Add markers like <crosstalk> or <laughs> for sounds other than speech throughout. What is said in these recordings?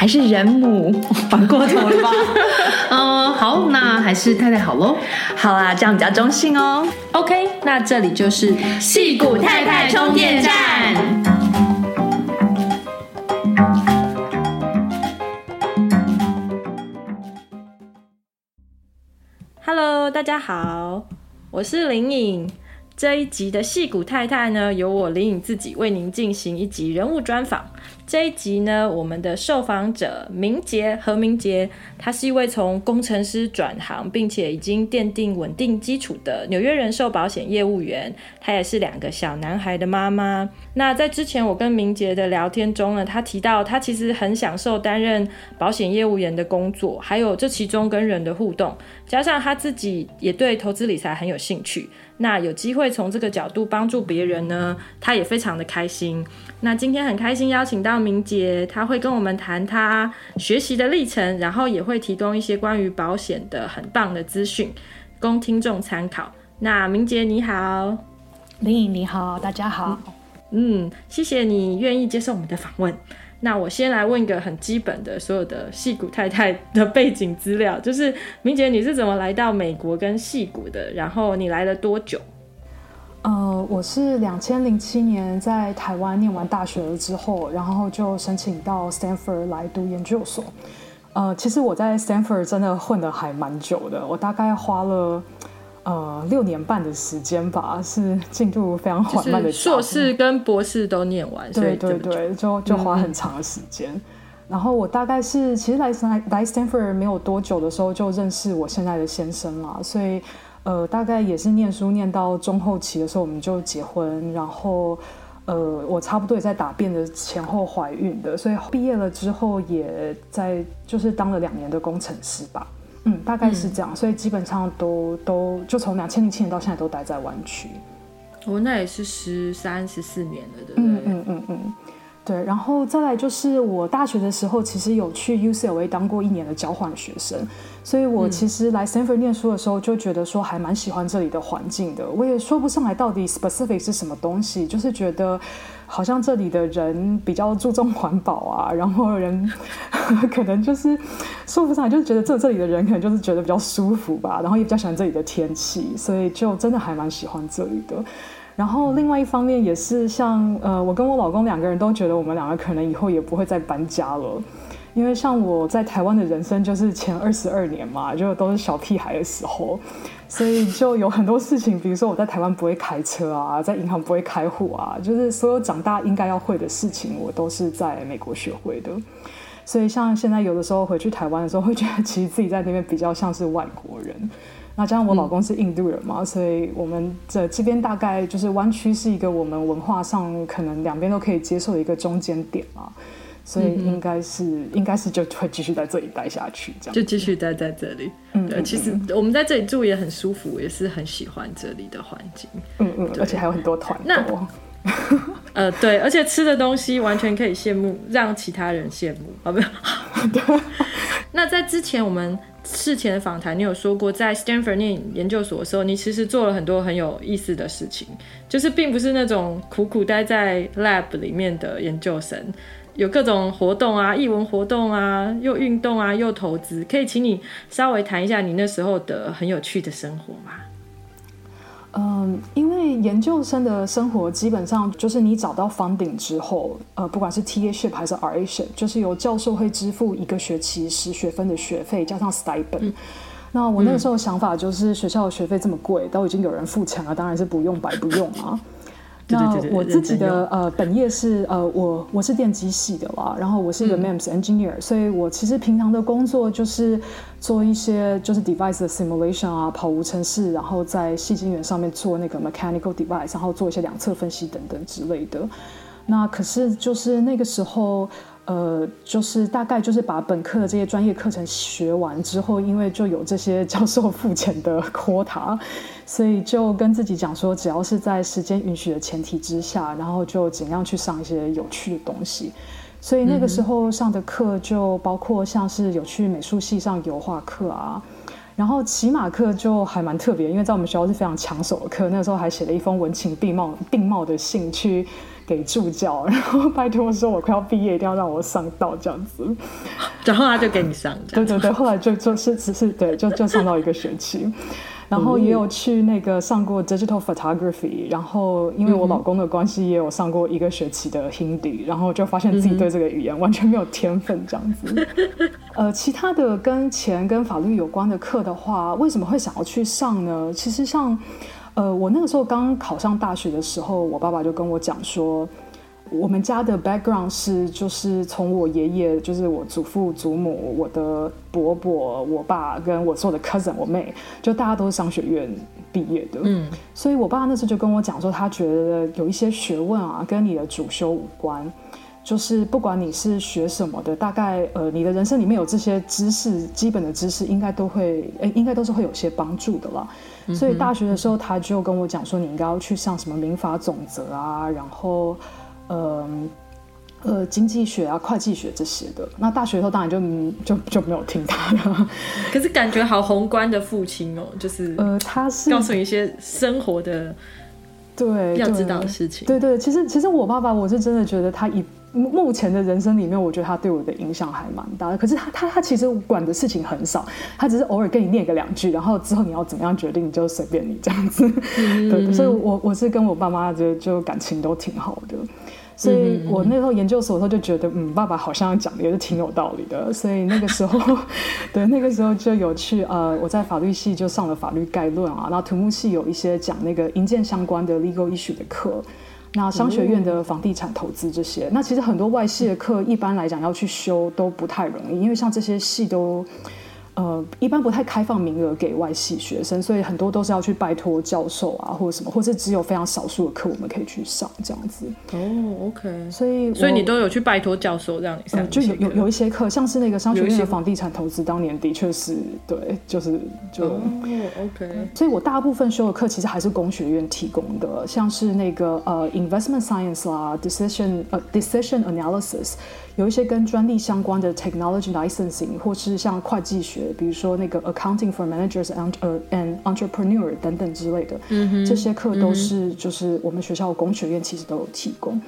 还是人母，<laughs> 反过头了吧？<laughs> 嗯，好，那还是太太好喽。好啊，这样比较中性哦。OK，那这里就是戏骨太太充电站。Hello，大家好，我是林颖。这一集的戏骨太太呢，由我林颖自己为您进行一集人物专访。这一集呢，我们的受访者明杰何明杰，他是一位从工程师转行，并且已经奠定稳定基础的纽约人寿保险业务员。他也是两个小男孩的妈妈。那在之前我跟明杰的聊天中呢，他提到他其实很享受担任保险业务员的工作，还有这其中跟人的互动，加上他自己也对投资理财很有兴趣。那有机会从这个角度帮助别人呢，他也非常的开心。那今天很开心邀请到明杰，他会跟我们谈他学习的历程，然后也会提供一些关于保险的很棒的资讯，供听众参考。那明杰你好，林颖你好，大家好。嗯，谢谢你愿意接受我们的访问。那我先来问一个很基本的，所有的戏骨太太的背景资料，就是明杰你是怎么来到美国跟戏骨的？然后你来了多久？呃，我是两千零七年在台湾念完大学了之后，然后就申请到 Stanford 来读研究所。呃，其实我在 Stanford 真的混得还蛮久的，我大概花了。呃，六年半的时间吧，是进度非常缓慢的。硕士跟博士都念完，对对对，就就花很长的时间。嗯、然后我大概是，其实来来来 Stanford 没有多久的时候就认识我现在的先生了，所以呃，大概也是念书念到中后期的时候我们就结婚，然后呃，我差不多也在答辩的前后怀孕的，所以毕业了之后也在就是当了两年的工程师吧。嗯，大概是这样，嗯、所以基本上都都就从两千零七年到现在都待在湾区。哦，那也是十三、十四年了，对不对？嗯嗯嗯嗯，对。然后再来就是我大学的时候，其实有去 UCLA 当过一年的交换学生，所以我其实来 Stanford 念书的时候就觉得说还蛮喜欢这里的环境的。我也说不上来到底 specific 是什么东西，就是觉得。好像这里的人比较注重环保啊，然后人 <laughs> 可能就是说不上来，就是觉得这这里的人可能就是觉得比较舒服吧，然后也比较喜欢这里的天气，所以就真的还蛮喜欢这里的。然后另外一方面也是像呃，我跟我老公两个人都觉得我们两个可能以后也不会再搬家了。因为像我在台湾的人生就是前二十二年嘛，就都是小屁孩的时候，所以就有很多事情，比如说我在台湾不会开车啊，在银行不会开户啊，就是所有长大应该要会的事情，我都是在美国学会的。所以像现在有的时候回去台湾的时候，会觉得其实自己在那边比较像是外国人。那加上我老公是印度人嘛，所以我们这这边大概就是湾区是一个我们文化上可能两边都可以接受的一个中间点嘛。所以应该是，嗯、应该是就会继续在这里待下去，这样就继续待在这里。嗯，对，其实我们在这里住也很舒服，也是很喜欢这里的环境。嗯嗯，而且还有很多团购。那呃，对，而且吃的东西完全可以羡慕，让其他人羡慕，好不好？对。那在之前我们事前的访谈，你有说过，在 Stanford 念研究所的时候，你其实做了很多很有意思的事情，就是并不是那种苦苦待在 lab 里面的研究生。有各种活动啊，艺文活动啊，又运动啊，又投资，可以请你稍微谈一下你那时候的很有趣的生活吗？嗯，因为研究生的生活基本上就是你找到 funding 之后，呃，不管是 TA-ship 还是 RA-ship，就是由教授会支付一个学期十学分的学费，加上 stipend。那我那个时候想法就是，学校的学费这么贵，都已经有人付钱了，当然是不用白不用啊。那我自己的呃本业是呃我我是电机系的啦，然后我是一个 MEMS engineer，嗯，所以我其实平常的工作就是做一些就是 device 的 simulation 啊，跑无尘室，然后在细晶圆上面做那个 mechanical device，然后做一些两侧分析等等之类的。那可是就是那个时候。呃，就是大概就是把本科的这些专业课程学完之后，因为就有这些教授付钱的 <laughs> quota，所以就跟自己讲说，只要是在时间允许的前提之下，然后就尽量去上一些有趣的东西。所以那个时候上的课就包括像是有去美术系上油画课啊，然后骑马课就还蛮特别，因为在我们学校是非常抢手的课。那个时候还写了一封文情并茂并茂的信去。给助教，<laughs> 然后拜托说，我快要毕业，一定要让我上到这样子，然后他就给你上。对对对，后来就就是只是对，就就上到一个学期，然后也有去那个上过 digital photography，然后因为我老公的关系，也有上过一个学期的 Hindi，然后就发现自己对这个语言完全没有天分这样子。呃，其他的跟钱跟法律有关的课的话，为什么会想要去上呢？其实像。呃，我那个时候刚考上大学的时候，我爸爸就跟我讲说，我们家的 background 是，就是从我爷爷，就是我祖父祖母，我的伯伯，我爸跟我所有的 cousin，我妹，就大家都是商学院毕业的。嗯，所以我爸那时候就跟我讲说，他觉得有一些学问啊，跟你的主修无关，就是不管你是学什么的，大概呃，你的人生里面有这些知识，基本的知识应该都会，诶，应该都是会有些帮助的啦。所以大学的时候，他就跟我讲说，你应该要去上什么民法总则啊，然后，呃，呃，经济学啊、会计学这些的。那大学的时候当然就就就没有听他的。<laughs> 可是感觉好宏观的父亲哦，就是呃，他是告诉你一些生活的对要知道的事情。对对，其实其实我爸爸，我是真的觉得他一。目前的人生里面，我觉得他对我的影响还蛮大的。可是他他他其实管的事情很少，他只是偶尔跟你念个两句，然后之后你要怎么样决定，你就随便你这样子。嗯、<laughs> 对，所以我我是跟我爸妈就就感情都挺好的。所以我那时候研究所的时候就觉得，嗯，爸爸好像讲的也是挺有道理的。所以那个时候，<laughs> 对，那个时候就有去呃，我在法律系就上了法律概论啊，然后土木系有一些讲那个营建相关的 legal issue 的课。那商学院的房地产投资这些，那其实很多外系的课，一般来讲要去修都不太容易，因为像这些系都。呃，一般不太开放名额给外系学生，所以很多都是要去拜托教授啊，或者什么，或者只有非常少数的课我们可以去上这样子。哦，OK。所以，所以你都有去拜托教授让你上、呃？就有有有一些课，像是那个商学院的房地产投资，当年的确是对，就是就、哦、OK。所以我大部分修的课其实还是工学院提供的，像是那个呃 investment science 啦，decision 呃 decision analysis。有一些跟专利相关的 technology licensing，或是像会计学，比如说那个 accounting for managers and and entrepreneur 等等之类的，嗯哼，这些课都是就是我们学校的工学院其实都有提供。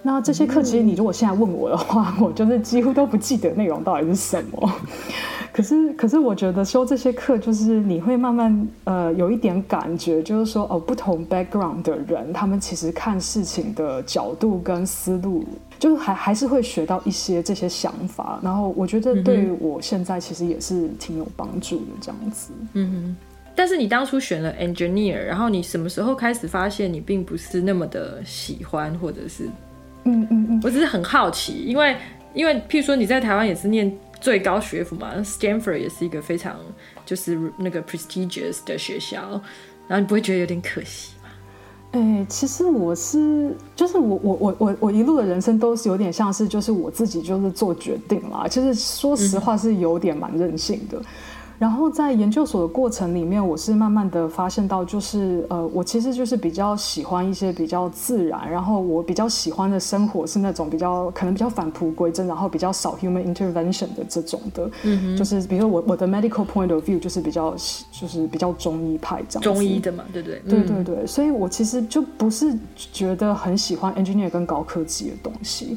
那这些课其实你如果现在问我的话，<laughs> 我就是几乎都不记得内容到底是什么。<laughs> 可是，可是我觉得修这些课，就是你会慢慢呃有一点感觉，就是说哦，不同 background 的人，他们其实看事情的角度跟思路，就还还是会学到一些这些想法。然后我觉得对于我现在其实也是挺有帮助的这样子。嗯哼。但是你当初选了 engineer，然后你什么时候开始发现你并不是那么的喜欢，或者是嗯嗯嗯，我只是很好奇，因为因为譬如说你在台湾也是念。最高学府嘛，Stanford 也是一个非常就是那个 prestigious 的学校，然后你不会觉得有点可惜吗？哎、欸，其实我是就是我我我我我一路的人生都是有点像是就是我自己就是做决定啦，其实说实话是有点蛮任性的。嗯然后在研究所的过程里面，我是慢慢的发现到，就是呃，我其实就是比较喜欢一些比较自然，然后我比较喜欢的生活是那种比较可能比较返璞归真，然后比较少 human intervention 的这种的，嗯，就是比如说我我的 medical point of view 就是比较就是比较中医派这样，中医的嘛，对不对？对对对，所以我其实就不是觉得很喜欢 engineer 跟高科技的东西。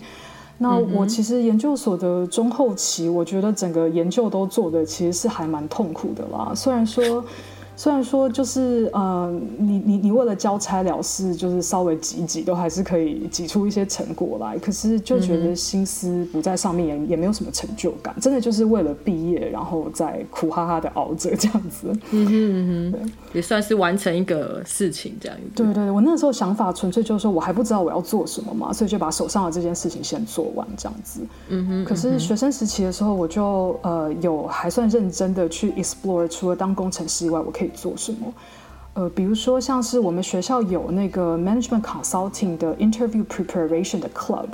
那我其实研究所的中后期，我觉得整个研究都做的其实是还蛮痛苦的啦。虽然说，虽然说就是呃，你你你为了交差了事，就是稍微挤挤，都还是可以挤出一些成果来。可是就觉得心思不在上面也，也、没有什么成就感。真的就是为了毕业，然后再苦哈哈的熬着这样子。嗯哼嗯哼，也算是完成一个事情这样子。对对对，我那时候想法纯粹就是说我还不知道我要做什么嘛，所以就把手上的这件事情先做完这样子。嗯哼。可是学生时期的时候，我就呃有还算认真的去 explore，除了当工程师以外，我可以做什么？呃，比如说像是我们学校有那个 management consulting 的 interview preparation 的 club，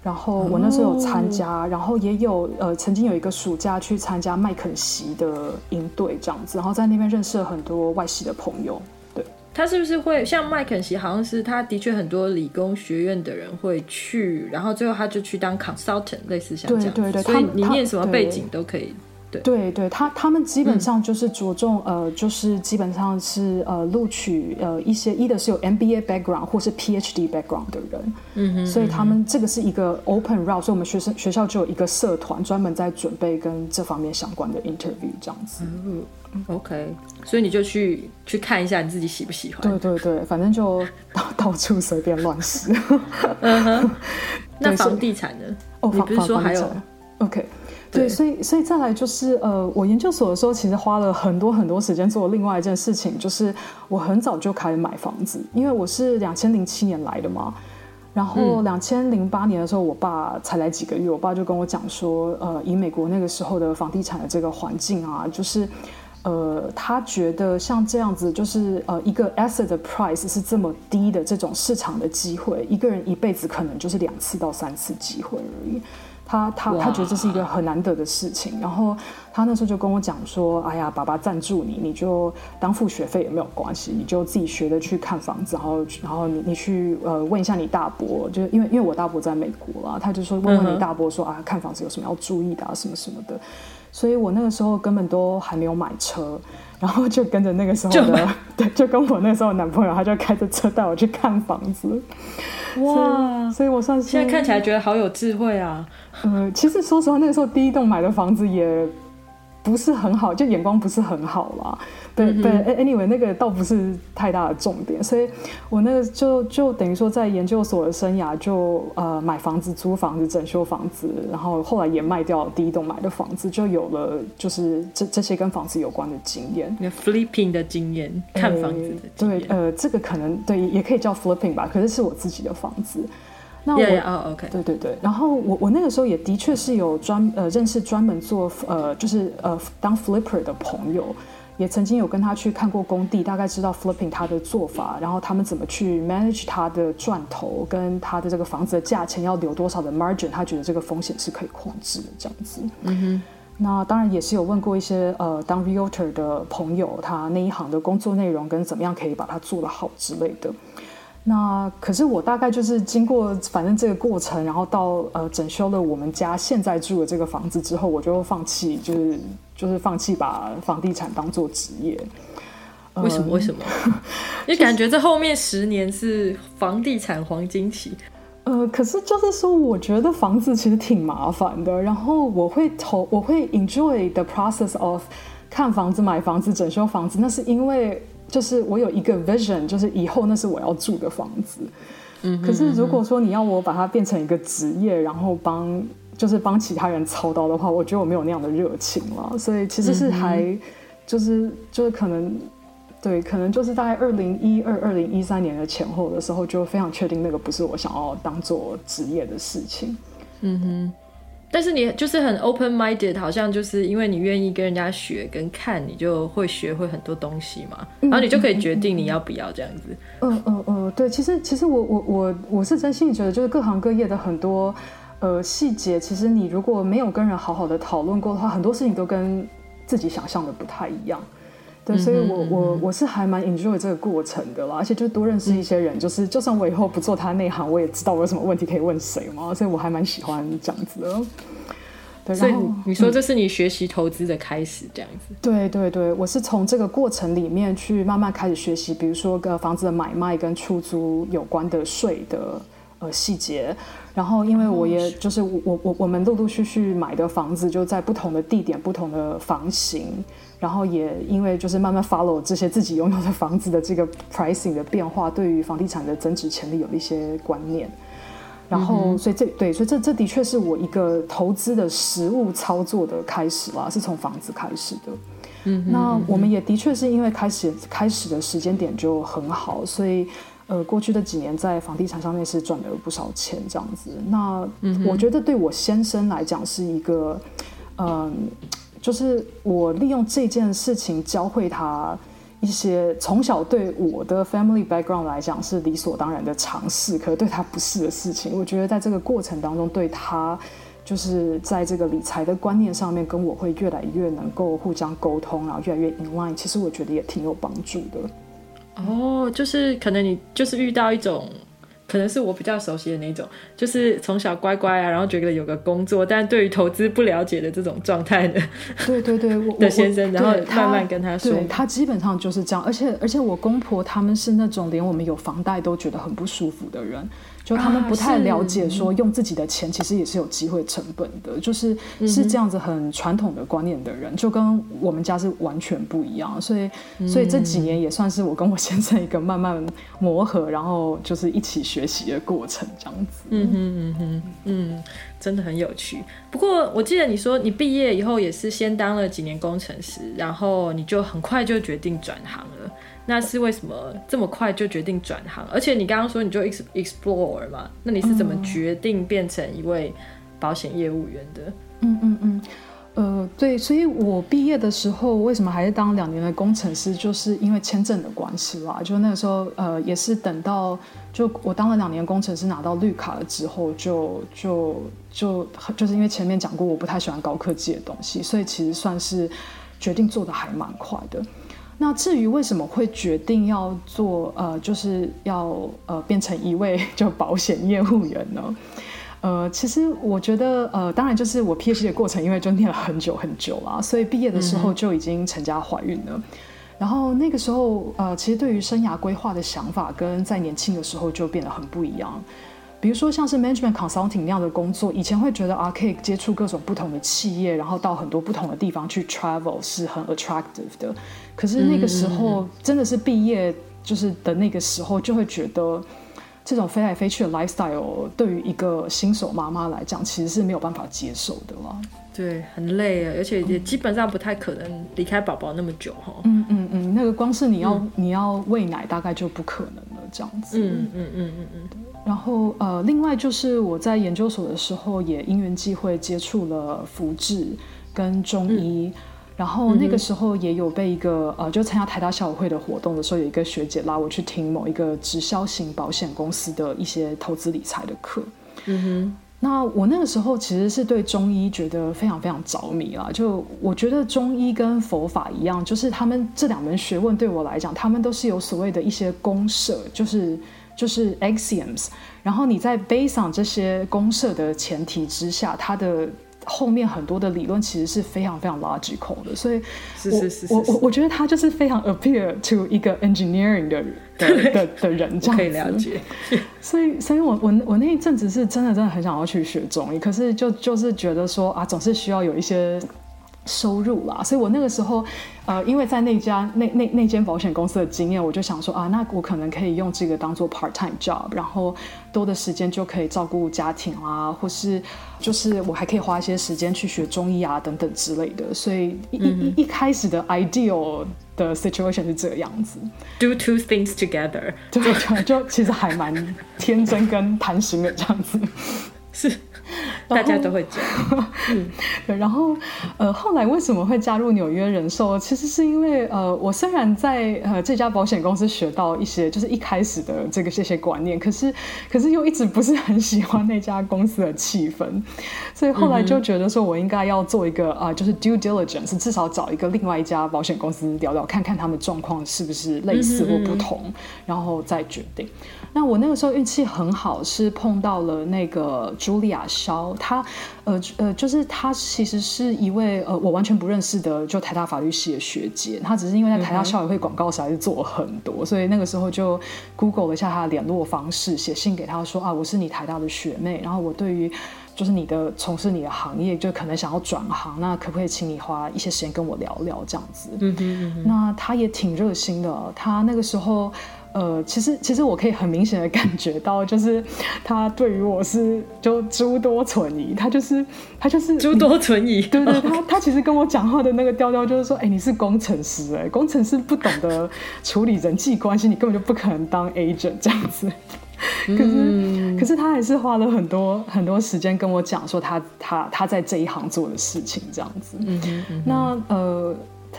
然后我那时候有参加，oh. 然后也有呃曾经有一个暑假去参加麦肯锡的营队这样子，然后在那边认识了很多外系的朋友。对，他是不是会像麦肯锡？好像是他的确很多理工学院的人会去，然后最后他就去当 consultant，类似像这样。对对对，所以你念什么背景都可以。对对，他他们基本上就是着重、嗯、呃，就是基本上是呃录取呃一些一的是有 MBA background 或是 PhD background 的人，嗯哼，所以他们这个是一个 open route，所以我们学生学校就有一个社团专门在准备跟这方面相关的 interview 这样子。嗯，OK，所以你就去去看一下你自己喜不喜欢？对对对，反正就 <laughs> 到到处随便乱试。嗯哼，<laughs> 那房地产呢？哦，你不是说还有？OK。对，所以所以再来就是呃，我研究所的时候，其实花了很多很多时间做另外一件事情，就是我很早就开始买房子，因为我是两千零七年来的嘛，然后两千零八年的时候，我爸才来几个月，我爸就跟我讲说，呃，以美国那个时候的房地产的这个环境啊，就是呃，他觉得像这样子，就是呃，一个 asset 的 price 是这么低的这种市场的机会，一个人一辈子可能就是两次到三次机会而已。他他他觉得这是一个很难得的事情，然后他那时候就跟我讲说：“哎呀，爸爸赞助你，你就当付学费也没有关系，你就自己学着去看房子，然后然后你你去呃问一下你大伯，就因为因为我大伯在美国啦，他就说问问你大伯说啊，看房子有什么要注意的啊，什么什么的，所以我那个时候根本都还没有买车，然后就跟着那个时候的对，就跟我那时候的男朋友，他就开着车带我去看房子。”哇，所以我算是现在看起来觉得好有智慧啊。嗯，其实说实话，那个时候第一栋买的房子也不是很好，就眼光不是很好啦。对对，anyway，那个倒不是太大的重点。所以我那个就就等于说，在研究所的生涯就呃买房子、租房子、整修房子，然后后来也卖掉第一栋买的房子，就有了就是这这些跟房子有关的经验。那 flipping 的经验，看房子的经验。对，呃，这个可能对也可以叫 flipping 吧，可是是我自己的房子。那我 oh, okay. 对对对，然后我我那个时候也的确是有专呃认识专门做呃就是呃当 flipper 的朋友，也曾经有跟他去看过工地，大概知道 flipping 他的做法，然后他们怎么去 manage 他的赚头跟他的这个房子的价钱要留多少的 margin，他觉得这个风险是可以控制的这样子。嗯哼，那当然也是有问过一些呃当 realtor 的朋友，他那一行的工作内容跟怎么样可以把它做得好之类的。那可是我大概就是经过反正这个过程，然后到呃整修了我们家现在住的这个房子之后，我就放弃，就是就是放弃把房地产当做职业。为什么？为什么？<laughs> 你感觉这后面十年是房地产黄金期？呃，可是就是说，我觉得房子其实挺麻烦的，然后我会投，我会 enjoy the process of 看房子、买房子、整修房子，那是因为。就是我有一个 vision，就是以后那是我要住的房子。嗯，可是如果说你要我把它变成一个职业，然后帮就是帮其他人操刀的话，我觉得我没有那样的热情了。所以其实是还就是就是可能对，可能就是大概二零一二、二零一三年的前后的时候，就非常确定那个不是我想要当做职业的事情。嗯哼。但是你就是很 open minded，好像就是因为你愿意跟人家学跟看，你就会学会很多东西嘛，然后你就可以决定你要不要这样子。嗯嗯嗯，对，其实其实我我我我是真心觉得，就是各行各业的很多呃细节，其实你如果没有跟人好好的讨论过的话，很多事情都跟自己想象的不太一样。对，所以我我我是还蛮 enjoy 这个过程的啦，而且就多认识一些人，就是就算我以后不做他内行，我也知道我有什么问题可以问谁嘛，所以我还蛮喜欢这样子的。对，所以你说这是你学习投资的开始，这样子？嗯。对对对，我是从这个过程里面去慢慢开始学习，比如说跟房子的买卖跟出租有关的税的。呃细节。然后因为我也就是我我我们陆陆续续买的房子就在不同的地点、不同的房型，然后也因为就是慢慢 follow 这些自己拥有的房子的这个 pricing 的变化，对于房地产的增值潜力有一些观念。然后，所以这对，所以这这的确是我一个投资的实物操作的开始啦，是从房子开始的。嗯，那我们也的确是因为开始开始的时间点就很好，所以呃，过去的几年在房地产上面是赚了不少钱这样子。那我觉得对我先生来讲是一个，嗯、呃，就是我利用这件事情教会他。一些从小对我的 family background 来讲是理所当然的尝试，可是对他不是的事情。我觉得在这个过程当中，对他就是在这个理财的观念上面，跟我会越来越能够互相沟通，然后越来越 in line。其实我觉得也挺有帮助的。哦，就是可能你就是遇到一种。可能是我比较熟悉的那种，就是从小乖乖啊，然后觉得有个工作，但对于投资不了解的这种状态的，对对对，我 <laughs> 的先生，然后慢慢跟他说，他，他基本上就是这样，而且而且我公婆他们是那种连我们有房贷都觉得很不舒服的人。就他们不太了解，说用自己的钱其实也是有机会成本的，就是是这样子很传统的观念的人，就跟我们家是完全不一样。所以，所以这几年也算是我跟我先生一个慢慢磨合，然后就是一起学习的过程，这样子。嗯哼嗯哼嗯，真的很有趣。不过我记得你说你毕业以后也是先当了几年工程师，然后你就很快就决定转行了。那是为什么这么快就决定转行？而且你刚刚说你就 explore 嘛，那你是怎么决定变成一位保险业务员的？嗯嗯嗯，呃，对，所以我毕业的时候为什么还是当两年的工程师，就是因为签证的关系啦。就那个时候，呃，也是等到就我当了两年工程师拿到绿卡了之后，就就就就是因为前面讲过我不太喜欢高科技的东西，所以其实算是决定做的还蛮快的。那至于为什么会决定要做呃，就是要呃变成一位 <laughs> 就保险业务员呢？呃，其实我觉得呃，当然就是我 PhD 的过程，因为就念了很久很久啦，所以毕业的时候就已经成家怀孕了。嗯、然后那个时候呃，其实对于生涯规划的想法跟在年轻的时候就变得很不一样。比如说像是 management consulting 那样的工作，以前会觉得啊，可以接触各种不同的企业，然后到很多不同的地方去 travel 是很 attractive 的。可是那个时候真的是毕业就是的那个时候，就会觉得这种飞来飞去的 lifestyle 对于一个新手妈妈来讲，其实是没有办法接受的了。对，很累啊，而且也基本上不太可能离开宝宝那么久哈。嗯嗯嗯，那个光是你要、嗯、你要喂奶，大概就不可能了，这样子。嗯嗯嗯嗯嗯。然后呃，另外就是我在研究所的时候，也因缘际会接触了福智跟中医，嗯、然后那个时候也有被一个呃，就参加台大校友会的活动的时候，有一个学姐拉我去听某一个直销型保险公司的一些投资理财的课。嗯哼，那我那个时候其实是对中医觉得非常非常着迷啦，就我觉得中医跟佛法一样，就是他们这两门学问对我来讲，他们都是有所谓的一些公社，就是。就是 axioms，然后你在 base on 这些公社的前提之下，它的后面很多的理论其实是非常非常 logical 的，所以我，是是是是我我我觉得他就是非常 appear to 一个 engineering 的 <laughs> 的的的人，这样子。可以了解。<laughs> 所以，所以我我我那一阵子是真的真的很想要去学中医，可是就就是觉得说啊，总是需要有一些。收入啦，所以我那个时候，呃，因为在那家那那那间保险公司的经验，我就想说啊，那我可能可以用这个当做 part time job，然后多的时间就可以照顾家庭啦，或是就是我还可以花一些时间去学中医啊等等之类的。所以一、嗯、一一开始的 ideal 的 situation 是这个样子，do two things together，对就就其实还蛮天真跟贪心的这样子，<laughs> 是。<laughs> 大家都会讲，<laughs> 嗯，对，然后，呃，后来为什么会加入纽约人寿？其实是因为，呃，我虽然在呃这家保险公司学到一些，就是一开始的这个这些观念，可是，可是又一直不是很喜欢那家公司的气氛，所以后来就觉得说我应该要做一个啊、呃，就是 due diligence，至少找一个另外一家保险公司聊聊，看看他们状况是不是类似或不同，然后再决定。那我那个时候运气很好，是碰到了那个茱莉亚萧。哦，他呃呃，就是她其实是一位呃我完全不认识的，就台大法律系的学姐。她只是因为在台大校友会广告实在是做了很多，嗯、所以那个时候就 Google 了一下她的联络方式，写信给她说啊，我是你台大的学妹，然后我对于就是你的从事你的行业，就可能想要转行，那可不可以请你花一些时间跟我聊聊这样子？嗯哼嗯哼，那他也挺热心的，他那个时候。呃，其实其实我可以很明显的感觉到，就是他对于我是就诸多存疑，他就是他就是诸多存疑，对对，他他其实跟我讲话的那个调调就是说，哎，你是工程师，哎，工程师不懂得处理人际关系，你根本就不可能当 agent 这样子。可是、嗯、可是他还是花了很多很多时间跟我讲说他他他在这一行做的事情这样子。嗯嗯，那呃。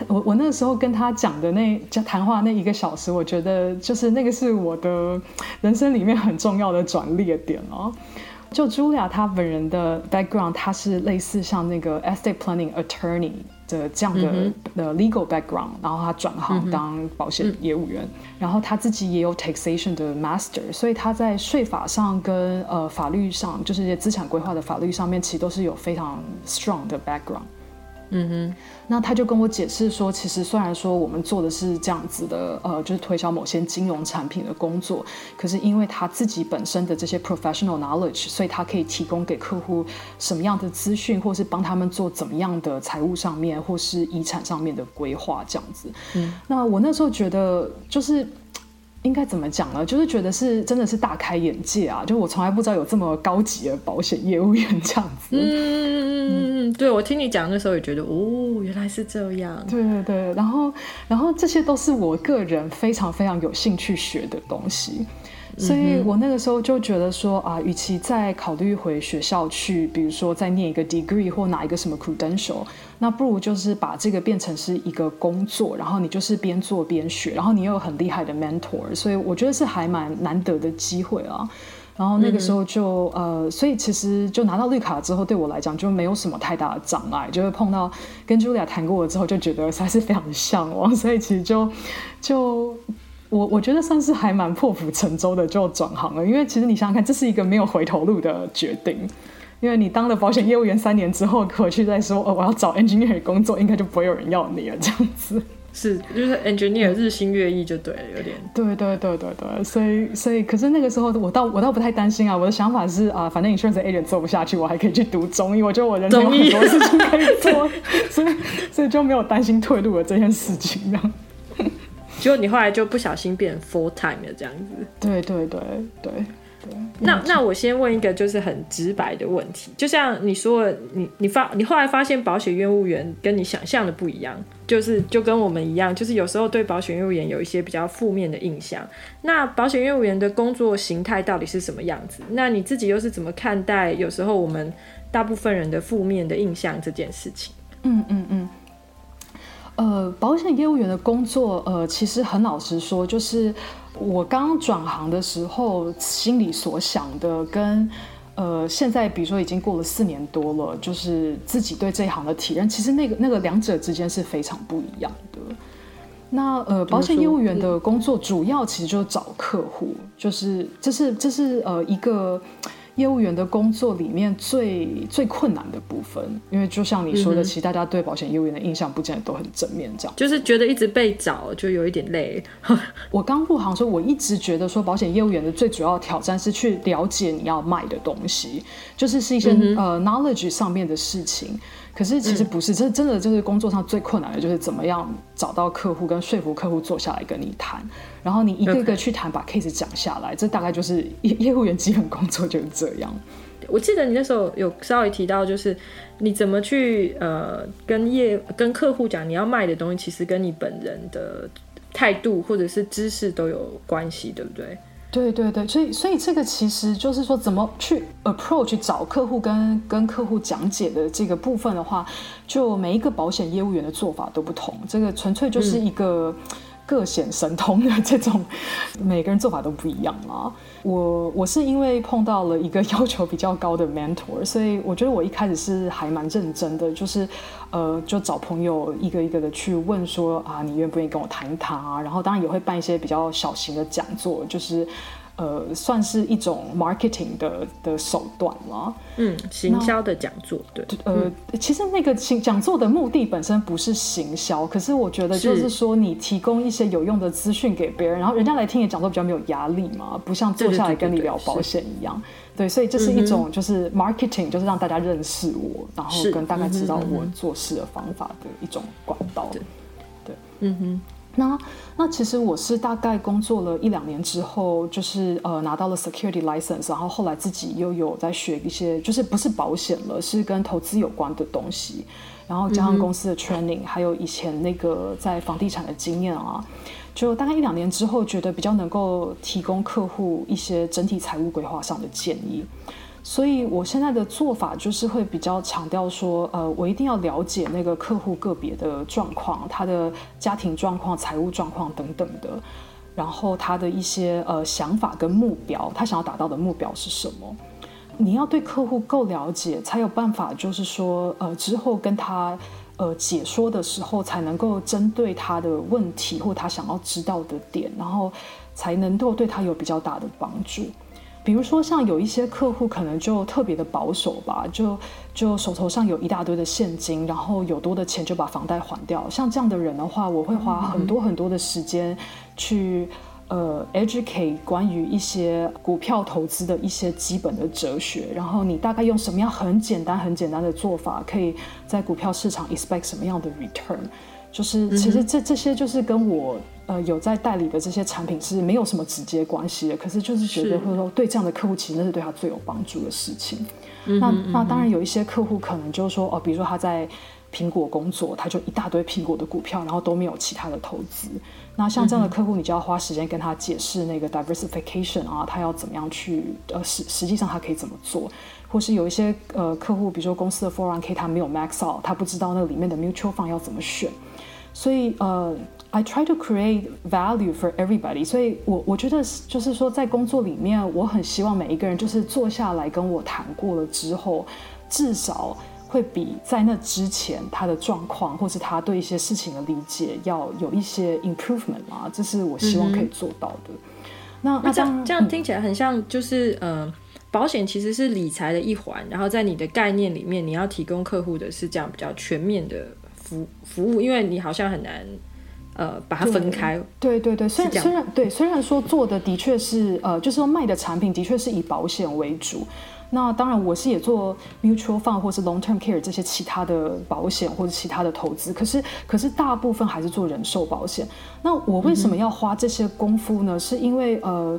我我那个时候跟他讲的那讲谈话那一个小时，我觉得就是那个是我的人生里面很重要的转捩点哦。就茱莉亚她本人的 background，她是类似像那个 estate planning attorney 的这样的的 legal background，然后她转行当保险业务员，然后她自己也有 taxation 的 master，所以她在税法上跟呃法律上，就是一些资产规划的法律上面，其实都是有非常 strong 的 background。嗯哼，那他就跟我解释说，其实虽然说我们做的是这样子的，呃，就是推销某些金融产品的工作，可是因为他自己本身的这些 professional knowledge，所以他可以提供给客户什么样的资讯，或是帮他们做怎么样的财务上面或是遗产上面的规划这样子。嗯，那我那时候觉得就是。应该怎么讲呢？就是觉得是真的是大开眼界啊！就我从来不知道有这么高级的保险业务员这样子。嗯嗯嗯，对，我听你讲的时候也觉得哦，原来是这样。对对对，然后然后这些都是我个人非常非常有兴趣学的东西。所以我那个时候就觉得说啊，与其再考虑回学校去，比如说再念一个 degree 或拿一个什么 credential，那不如就是把这个变成是一个工作，然后你就是边做边学，然后你又有很厉害的 mentor，所以我觉得是还蛮难得的机会啊。然后那个时候就呃，所以其实就拿到绿卡之后，对我来讲就没有什么太大的障碍，就是碰到跟 Julia 谈过了之后，就觉得还是非常的向往，所以其实就就。我我觉得算是还蛮破釜沉舟的就转行了，因为其实你想想看，这是一个没有回头路的决定，因为你当了保险业务员三年之后回去再说，哦，我要找 engineer 工作，应该就不会有人要你了，这样子。<laughs> 是，就是 engineer 日新月异就对了，有点。对对对对对，所以所以，可是那个时候我倒我倒不太担心啊，我的想法是啊，反正 insurance agent 做不下去，我还可以去读中医，我觉得我人生有很多事情可以做，<laughs> 所以所以就没有担心退路的这件事情，这样。结果你后来就不小心变 full time 了，这样子。对对对对对。那那我先问一个就是很直白的问题，就像你说，你你发你后来发现保险业务员跟你想象的不一样，就是就跟我们一样，就是有时候对保险业务员有一些比较负面的印象。那保险业务员的工作形态到底是什么样子？那你自己又是怎么看待有时候我们大部分人的负面的印象这件事情？嗯嗯嗯。呃，保险业务员的工作，呃，其实很老实说，就是我刚转行的时候，心里所想的跟，呃，现在比如说已经过了四年多了，就是自己对这一行的体验，其实那个那个两者之间是非常不一样的。那呃，保险业务员的工作主要其实就是找客户，就是这是这是呃一个。业务员的工作里面最最困难的部分，因为就像你说的，其实大家对保险业务员的印象不见得都很正面，这样就是觉得一直被找就有一点累。<laughs> 我刚入行的时候，我一直觉得说保险业务员的最主要挑战是去了解你要卖的东西，就是是一些、嗯、呃 knowledge 上面的事情。可是其实不是，这、嗯、真的就是工作上最困难的，就是怎么样找到客户跟说服客户坐下来跟你谈，然后你一个一个去谈，把 case 讲下来这大概就是业业务员基本工作就是这样。我记得你那时候有稍微提到，就是你怎么去呃跟业跟客户讲你要卖的东西，其实跟你本人的态度或者是知识都有关系，对不对？对对对，所以所以这个其实就是说，怎么去 approach 找客户跟跟客户讲解的这个部分的话，就每一个保险业务员的做法都不同，这个纯粹就是一个。嗯各显神通的这种，每个人做法都不一样啊。我我是因为碰到了一个 <laughs> 要求比较高的 mentor，所以我觉得我一开始是还蛮认真的，就是呃，就找朋友一个一个的去问说啊，你愿不愿意跟我谈一谈啊？然后当然也会办一些比较小型的讲座，就是呃，算是一种 marketing 的的手段了。嗯，行销的讲座，对，呃，嗯、其实那个行讲座的目的本身不是行销，可是我觉得就是说你提供一些有用的资讯给别人，然后人家来听你讲座比较没有压力嘛，不像坐下来跟你聊保险一样。对，所以这是一种就是 marketing，就是让大家认识我，然后跟大概知道我做事的方法的一种管道。对，对，嗯哼。那那其实我是大概工作了一两年之后，就是呃拿到了 security license，然后后来自己又有在学一些，就是不是保险了，是跟投资有关的东西，然后加上公司的 training，还有以前那个在房地产的经验啊，就大概一两年之后，觉得比较能够提供客户一些整体财务规划上的建议。所以我现在的做法就是会比较强调说，呃，我一定要了解那个客户个别的状况，他的家庭状况、财务状况等等的，然后他的一些呃想法跟目标，他想要达到的目标是什么？你要对客户够了解，才有办法，就是说，呃，之后跟他呃解说的时候，才能够针对他的问题或他想要知道的点，然后才能够对他有比较大的帮助。比如说，像有一些客户可能就特别的保守吧，就就手头上有一大堆的现金，然后有多的钱就把房贷还掉。像这样的人的话，我会花很多很多的时间去呃 educate 关于一些股票投资的一些基本的哲学，然后你大概用什么样很简单很简单的做法，可以在股票市场 expect 什么样的 return。就是其实这这些就是跟我呃有在代理的这些产品是没有什么直接关系的，可是就是觉得或者说对这样的客户其实那是对他最有帮助的事情。嗯、那那当然有一些客户可能就是说哦，比如说他在苹果工作，他就一大堆苹果的股票，然后都没有其他的投资。那像这样的客户，你就要花时间跟他解释那个 diversification 啊，他要怎么样去呃实实际上他可以怎么做。或是有一些呃客户，比如说公司的 401k 他没有 max out，他不知道那里面的 mutual fund 要怎么选，所以呃，I try to create value for everybody。所以我我觉得就是说在工作里面，我很希望每一个人就是坐下来跟我谈过了之后，至少会比在那之前他的状况或是他对一些事情的理解要有一些 improvement 啊，这是我希望可以做到的。嗯、那那这样这样听起来很像就是嗯。呃保险其实是理财的一环，然后在你的概念里面，你要提供客户的是这样比较全面的服服务，因为你好像很难呃把它分开。对对对，虽然虽然对，虽然说做的的确是呃，就是说卖的产品的确是以保险为主。那当然，我是也做 mutual fund 或是 long term care 这些其他的保险或者其他的投资，可是可是大部分还是做人寿保险。那我为什么要花这些功夫呢？嗯、是因为呃。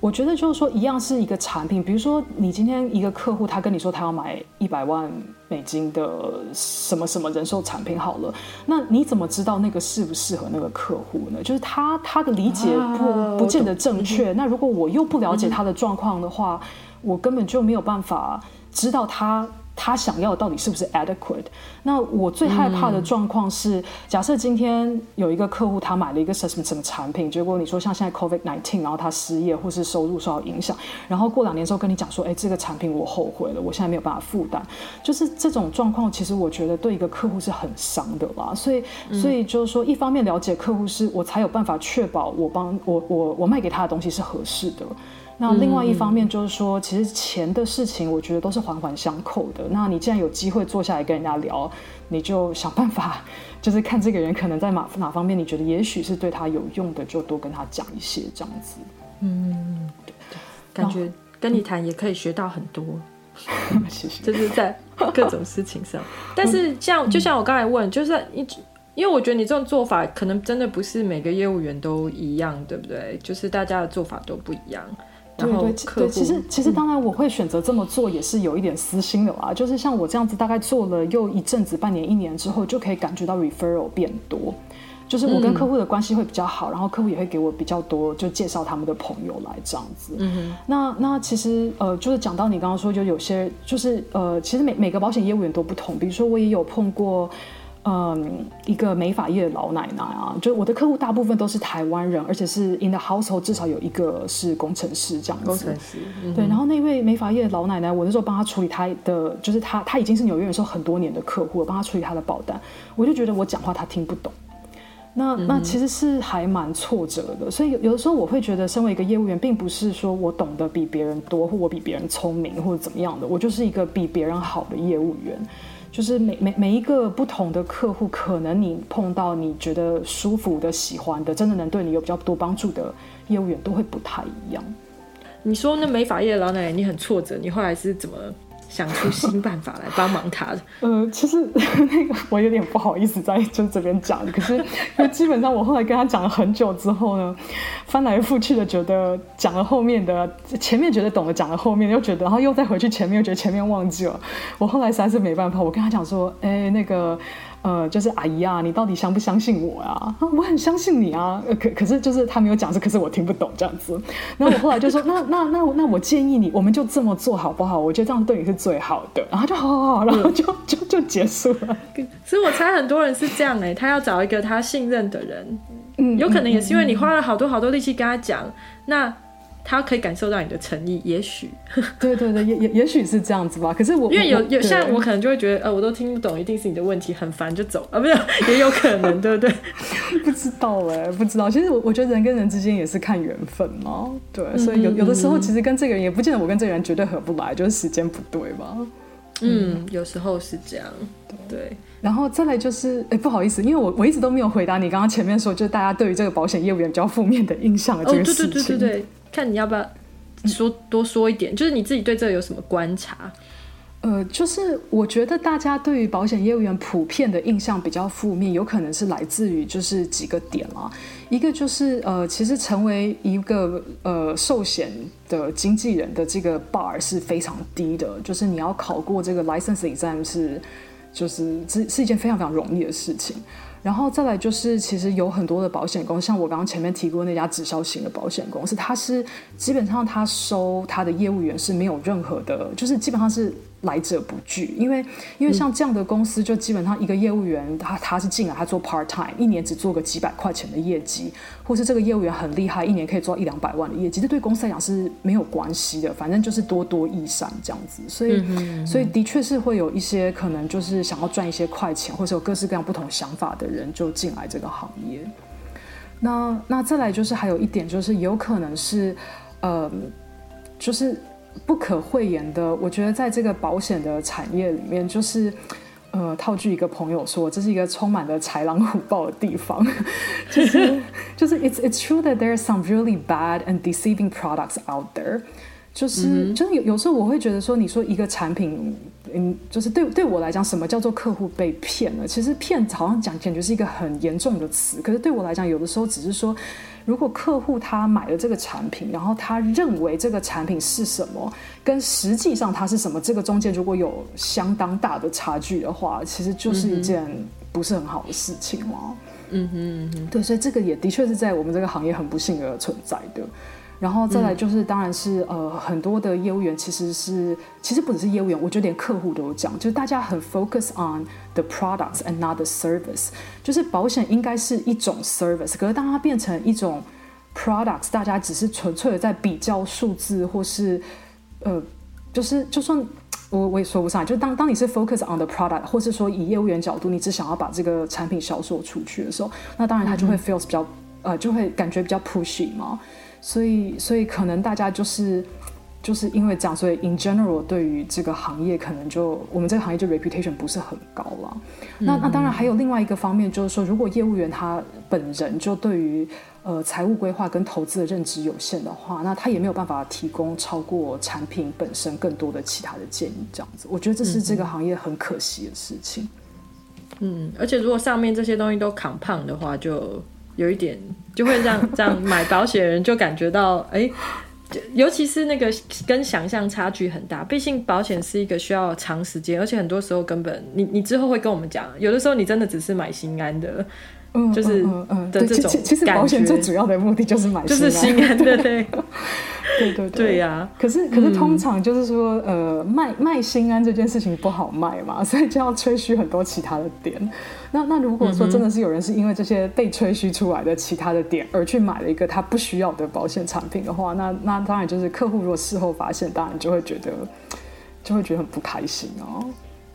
我觉得就是说，一样是一个产品。比如说，你今天一个客户，他跟你说他要买一百万美金的什么什么人寿产品，好了，那你怎么知道那个适不适合那个客户呢？就是他他的理解不不见得正确。那如果我又不了解他的状况的话，我根本就没有办法知道他。他想要的到底是不是 adequate？那我最害怕的状况是，嗯、假设今天有一个客户他买了一个什么什么产品，结果你说像现在 COVID nineteen，然后他失业或是收入受到影响，然后过两年之后跟你讲说，哎，这个产品我后悔了，我现在没有办法负担，就是这种状况，其实我觉得对一个客户是很伤的啦。所以，所以就是说，一方面了解客户是我才有办法确保我帮我我我卖给他的东西是合适的。那另外一方面就是说，其实钱的事情，我觉得都是环环相扣的。那你既然有机会坐下来跟人家聊，你就想办法，就是看这个人可能在哪哪方面，你觉得也许是对他有用的，就多跟他讲一些这样子。嗯，对，感觉跟你谈也可以学到很多。谢谢。就是在各种事情上，但是像就像我刚才问，就是一直因为我觉得你这种做法可能真的不是每个业务员都一样，对不对？就是大家的做法都不一样。对对对，其实其实当然我会选择这么做，也是有一点私心的啦。嗯、就是像我这样子，大概做了又一阵子，半年一年之后，就可以感觉到 referral 变多，就是我跟客户的关系会比较好，嗯、然后客户也会给我比较多，就介绍他们的朋友来这样子。嗯哼，那那其实呃，就是讲到你刚刚说，就有些就是呃，其实每每个保险业务员都不同，比如说我也有碰过。嗯，一个美发业的老奶奶啊，就我的客户大部分都是台湾人，而且是 in the household 至少有一个是工程师这样子。工程师，嗯、对。然后那位美发业的老奶奶，我那时候帮她处理她的，就是她她已经是纽约人寿很多年的客户，我帮她处理她的保单，我就觉得我讲话她听不懂。那那其实是还蛮挫折的，所以有有的时候我会觉得，身为一个业务员，并不是说我懂得比别人多，或我比别人聪明，或者怎么样的，我就是一个比别人好的业务员。就是每每每一个不同的客户，可能你碰到你觉得舒服的、喜欢的，真的能对你有比较多帮助的业务员，都会不太一样。你说那美法业老奶奶，你很挫折，你后来是怎么？想出新办法来帮忙他的。<laughs> 呃，其实 <laughs> 那个我有点不好意思在就这边讲，可是 <laughs> 因为基本上我后来跟他讲了很久之后呢，翻来覆去的觉得讲了后面的，前面觉得懂了，讲了后面又觉得，然后又再回去前面又觉得前面忘记了。我后来实在是没办法，我跟他讲说，哎、那个。呃，就是阿姨啊，你到底相不相信我呀？啊，<laughs> 我很相信你啊。可可是就是他没有讲这，可是我听不懂这样子。那我后来就说，那那那那我建议你，我们就这么做好不好？我觉得这样对你是最好的。然后就好好好，然后就就就结束了。<laughs> 所以我猜很多人是这样哎、欸，他要找一个他信任的人，嗯，有可能也是因为你花了好多好多力气跟他讲，那。他可以感受到你的诚意，也许，<laughs> 对对对，也也也许是这样子吧。可是我因为有有像我可能就会觉得，呃，我都听不懂，一定是你的问题，很烦就走 <laughs> 啊，不是也有可能，对不对？<laughs> 不知道哎、欸，不知道。其实我我觉得人跟人之间也是看缘分嘛，对，所以有有的时候其实跟这个人也不见得我跟这个人绝对合不来，就是时间不对吧。嗯，嗯，有时候是这样，对。然后再来就是，哎，不好意思，因为我我一直都没有回答你刚刚前面说，就是大家对于这个保险业务员比较负面的印象的这个事情。哦，对对对对对。看你要不要说多说一点，就是你自己对这个有什么观察？呃，就是我觉得大家对于保险业务员普遍的印象比较负面，有可能是来自于就是几个点啊。一个就是呃，其实成为一个呃寿险的经纪人的这个 bar 是非常低的，就是你要考过这个 license exam 是就是是是一件非常非常容易的事情。然后再来就是，其实有很多的保险公司，像我刚刚前面提过那家直销型的保险公司，它是基本上它收它的业务员是没有任何的，就是基本上是。来者不拒，因为因为像这样的公司，就基本上一个业务员他他是进来他做 part time，一年只做个几百块钱的业绩，或是这个业务员很厉害，一年可以做到一两百万的业绩，这对公司来讲是没有关系的，反正就是多多益善这样子，所以所以的确是会有一些可能就是想要赚一些快钱，或者有各式各样不同想法的人就进来这个行业。那那再来就是还有一点就是有可能是，呃，就是。不可讳言的，我觉得在这个保险的产业里面，就是，呃，套句一个朋友说，这是一个充满了豺狼虎豹的地方，<laughs> 就是就是，it's it's true that there are some really bad and deceiving products out there，就是、mm hmm. 就是有有时候我会觉得说，你说一个产品，嗯，就是对对我来讲，什么叫做客户被骗了？其实骗好像讲简直是一个很严重的词，可是对我来讲，有的时候只是说。如果客户他买了这个产品，然后他认为这个产品是什么，跟实际上它是什么，这个中间如果有相当大的差距的话，其实就是一件不是很好的事情嘛。嗯哼嗯哼，对，所以这个也的确是在我们这个行业很不幸而存在的。然后再来就是，当然是呃，很多的业务员其实是，其实不只是业务员，我觉得连客户都有讲，就是大家很 focus on the products and not the service，就是保险应该是一种 service，可是当它变成一种 products，大家只是纯粹的在比较数字，或是呃，就是就算我我也说不上，就当当你是 focus on the product，或是说以业务员角度，你只想要把这个产品销售出去的时候，那当然他就会 feels 比较、嗯、呃，就会感觉比较 pushy 嘛。所以，所以可能大家就是就是因为这样，所以 in general 对于这个行业，可能就我们这个行业就 reputation 不是很高了。嗯、那那当然还有另外一个方面，就是说，如果业务员他本人就对于呃财务规划跟投资的认知有限的话，那他也没有办法提供超过产品本身更多的其他的建议。这样子，我觉得这是这个行业很可惜的事情。嗯，而且如果上面这些东西都 compound 的话，就。有一点就会让 <laughs> 这样买保险人就感觉到，哎、欸，尤其是那个跟想象差距很大。毕竟保险是一个需要长时间，而且很多时候根本你你之后会跟我们讲，有的时候你真的只是买心安的，嗯、就是嗯的这种。其实保险最主要的目的就是买就是心安，对 <laughs> 对。对对对呀、啊，可是可是通常就是说，嗯、呃，卖卖心安这件事情不好卖嘛，所以就要吹嘘很多其他的点。那那如果说真的是有人是因为这些被吹嘘出来的其他的点而去买了一个他不需要的保险产品的话，那那当然就是客户如果事后发现，当然就会觉得就会觉得很不开心哦。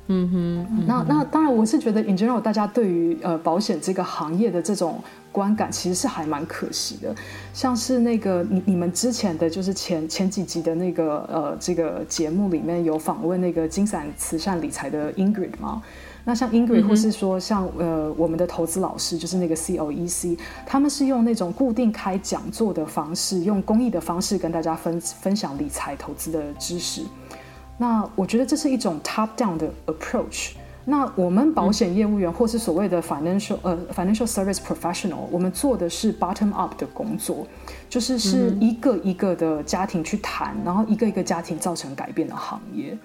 嗯哼，嗯哼那那当然，我是觉得 in general 大家对于呃保险这个行业的这种观感，其实是还蛮可惜的。像是那个你你们之前的就是前前几集的那个呃这个节目里面有访问那个金伞慈善理财的 Ingrid 吗？那像 Ingrid 或是说像呃我们的投资老师，就是那个 COEC，他们是用那种固定开讲座的方式，用公益的方式跟大家分分享理财投资的知识。那我觉得这是一种 top down 的 approach。那我们保险业务员或是所谓的 financial 呃 financial service professional，我们做的是 bottom up 的工作，就是是一个一个的家庭去谈，然后一个一个家庭造成改变的行业。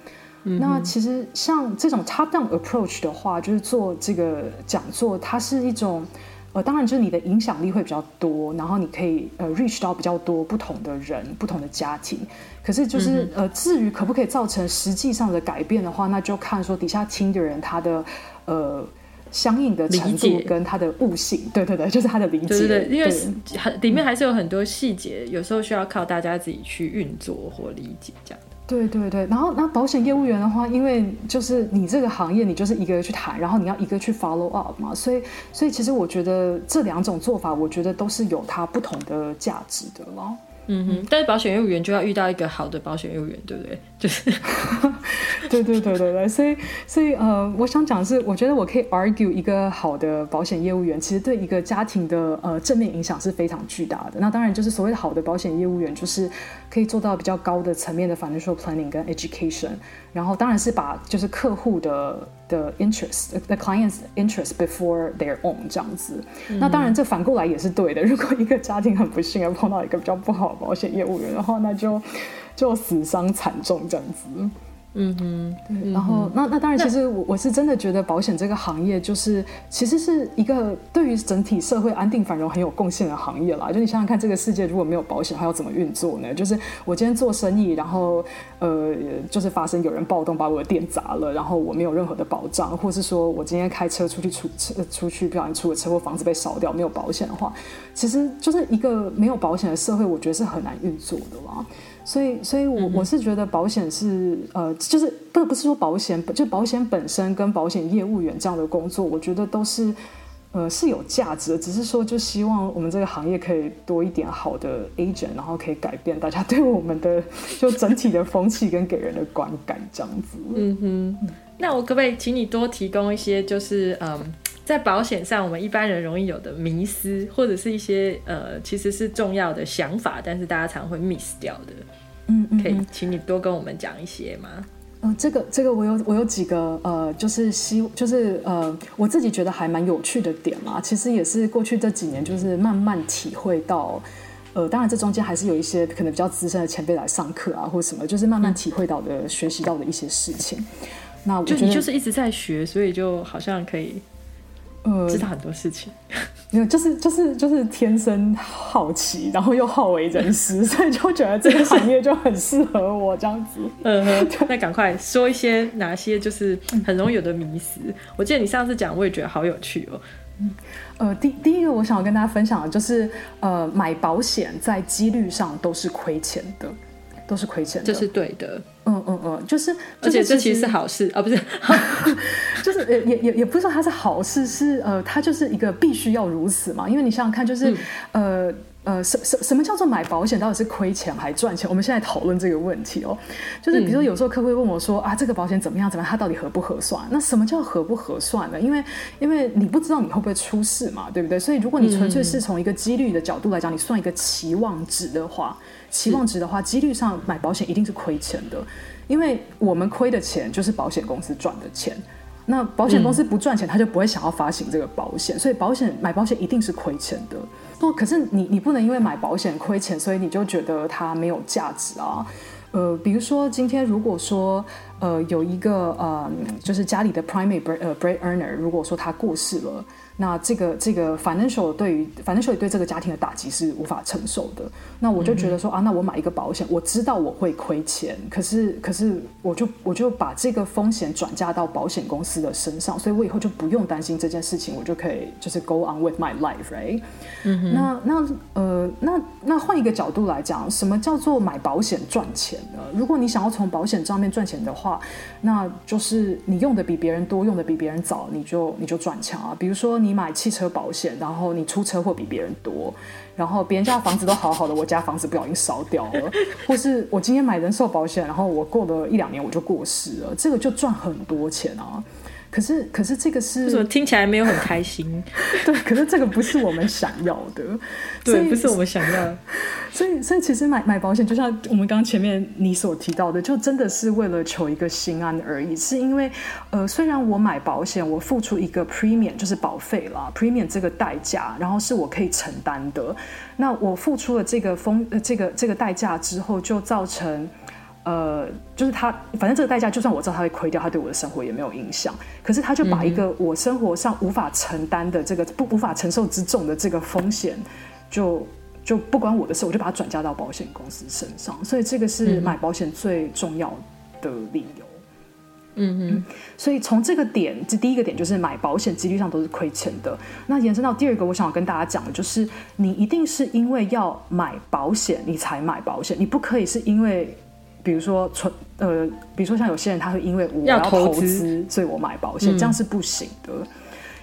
那其实像这种 top down approach 的话，就是做这个讲座，它是一种。呃，当然就是你的影响力会比较多，然后你可以呃 reach 到比较多不同的人、不同的家庭。可是就是、嗯、呃，至于可不可以造成实际上的改变的话，那就看说底下听的人他的呃相应的程度跟他的悟性。对对对，就是他的理解。对对对，因为很里面还是有很多细节，有时候需要靠大家自己去运作或理解这样。对对对，然后那保险业务员的话，因为就是你这个行业，你就是一个人去谈，然后你要一个去 follow up 嘛，所以所以其实我觉得这两种做法，我觉得都是有它不同的价值的咯。嗯哼，但是保险业务员就要遇到一个好的保险业务员，对不对？就是，<laughs> 对对对对对，所以所以呃，我想讲的是，我觉得我可以 argue 一个好的保险业务员，其实对一个家庭的呃正面影响是非常巨大的。那当然就是所谓的好的保险业务员，就是可以做到比较高的层面的 financial planning 跟 education，然后当然是把就是客户的。的 interest，the client's interest before their own 这样子，嗯、那当然这反过来也是对的。如果一个家庭很不幸而碰到一个比较不好的保险业务员的话，那就就死伤惨重这样子。嗯哼，对，然后那那当然，其实我我是真的觉得保险这个行业就是其实是一个对于整体社会安定繁荣很有贡献的行业啦。就你想想看，这个世界如果没有保险，还要怎么运作呢？就是我今天做生意，然后呃，就是发生有人暴动把我的店砸了，然后我没有任何的保障，或是说我今天开车出去出车出去不小心出了车祸，房子被烧掉，没有保险的话，其实就是一个没有保险的社会，我觉得是很难运作的啦。所以，所以我，我我是觉得保险是呃，就是不不是说保险，就保险本身跟保险业务员这样的工作，我觉得都是呃是有价值的。只是说，就希望我们这个行业可以多一点好的 agent，然后可以改变大家对我们的就整体的风气跟给人的观感这样子。嗯哼，那我可不可以请你多提供一些，就是嗯，在保险上我们一般人容易有的迷思，或者是一些呃其实是重要的想法，但是大家常会 miss 掉的。嗯，嗯，可以，请你多跟我们讲一些吗？嗯、呃，这个这个我有我有几个呃，就是希就是呃，我自己觉得还蛮有趣的点嘛。其实也是过去这几年就是慢慢体会到，呃，当然这中间还是有一些可能比较资深的前辈来上课啊，或什么，就是慢慢体会到的、嗯、学习到的一些事情。那我觉得就你就是一直在学，所以就好像可以。呃，知道很多事情，<laughs> 没有，就是就是就是天生好奇，然后又好为人师，<laughs> 所以就觉得这个行业就很适合我这样子。嗯哼，那赶快说一些哪些就是很容易有的迷思。我记得你上次讲，我也觉得好有趣哦。嗯，呃，第第一个我想要跟大家分享的就是，呃，买保险在几率上都是亏钱的。都是亏钱的，这是对的。嗯嗯嗯，就是，而且这其实是好事啊，不是，<laughs> 就是也也也也不是说它是好事，是呃，它就是一个必须要如此嘛。因为你想想看，就是、嗯、呃。呃，什什什么叫做买保险到底是亏钱还赚钱？我们现在讨论这个问题哦，就是比如说有时候客户会问我说、嗯、啊，这个保险怎么样？怎么样？它到底合不合算？那什么叫合不合算呢？因为因为你不知道你会不会出事嘛，对不对？所以如果你纯粹是从一个几率的角度来讲，嗯、你算一个期望值的话，期望值的话，几率上买保险一定是亏钱的，因为我们亏的钱就是保险公司赚的钱。那保险公司不赚钱，他就不会想要发行这个保险，所以保险买保险一定是亏钱的。不，可是你你不能因为买保险亏钱，所以你就觉得它没有价值啊。呃，比如说今天如果说呃有一个呃就是家里的 primary bread 呃 bread earner，如果说他过世了。那这个这个 financial 对于 financial 对这个家庭的打击是无法承受的。那我就觉得说、嗯、啊，那我买一个保险，我知道我会亏钱，可是可是我就我就把这个风险转嫁到保险公司的身上，所以我以后就不用担心这件事情，我就可以就是 go on with my life，right？嗯哼。那那呃那那换一个角度来讲，什么叫做买保险赚钱呢？如果你想要从保险上面赚钱的话，那就是你用的比别人多，用的比别人早，你就你就赚钱啊。比如说你买汽车保险，然后你出车祸比别人多，然后别人家的房子都好好的，我家房子不小心烧掉了，或是我今天买人寿保险，然后我过了一两年我就过世了，这个就赚很多钱啊。可是，可是这个是听起来没有很开心？<laughs> 对，可是这个不是我们想要的，<laughs> 对，不是我们想要的。<laughs> 所以，所以其实买买保险，就像我们刚刚前面你所提到的，就真的是为了求一个心安而已。是因为，呃，虽然我买保险，我付出一个 premium，就是保费啦，premium 这个代价，然后是我可以承担的。那我付出了这个风，呃，这个这个代价之后，就造成。呃，就是他，反正这个代价，就算我知道他会亏掉，他对我的生活也没有影响。可是他就把一个我生活上无法承担的这个不无法承受之重的这个风险，就就不关我的事，我就把它转嫁到保险公司身上。所以这个是买保险最重要的理由。嗯嗯，所以从这个点，这第一个点就是买保险几率上都是亏钱的。那延伸到第二个，我想要跟大家讲的就是，你一定是因为要买保险，你才买保险，你不可以是因为。比如说存呃，比如说像有些人他会因为我要投资，所以我买保险，这样是不行的。嗯、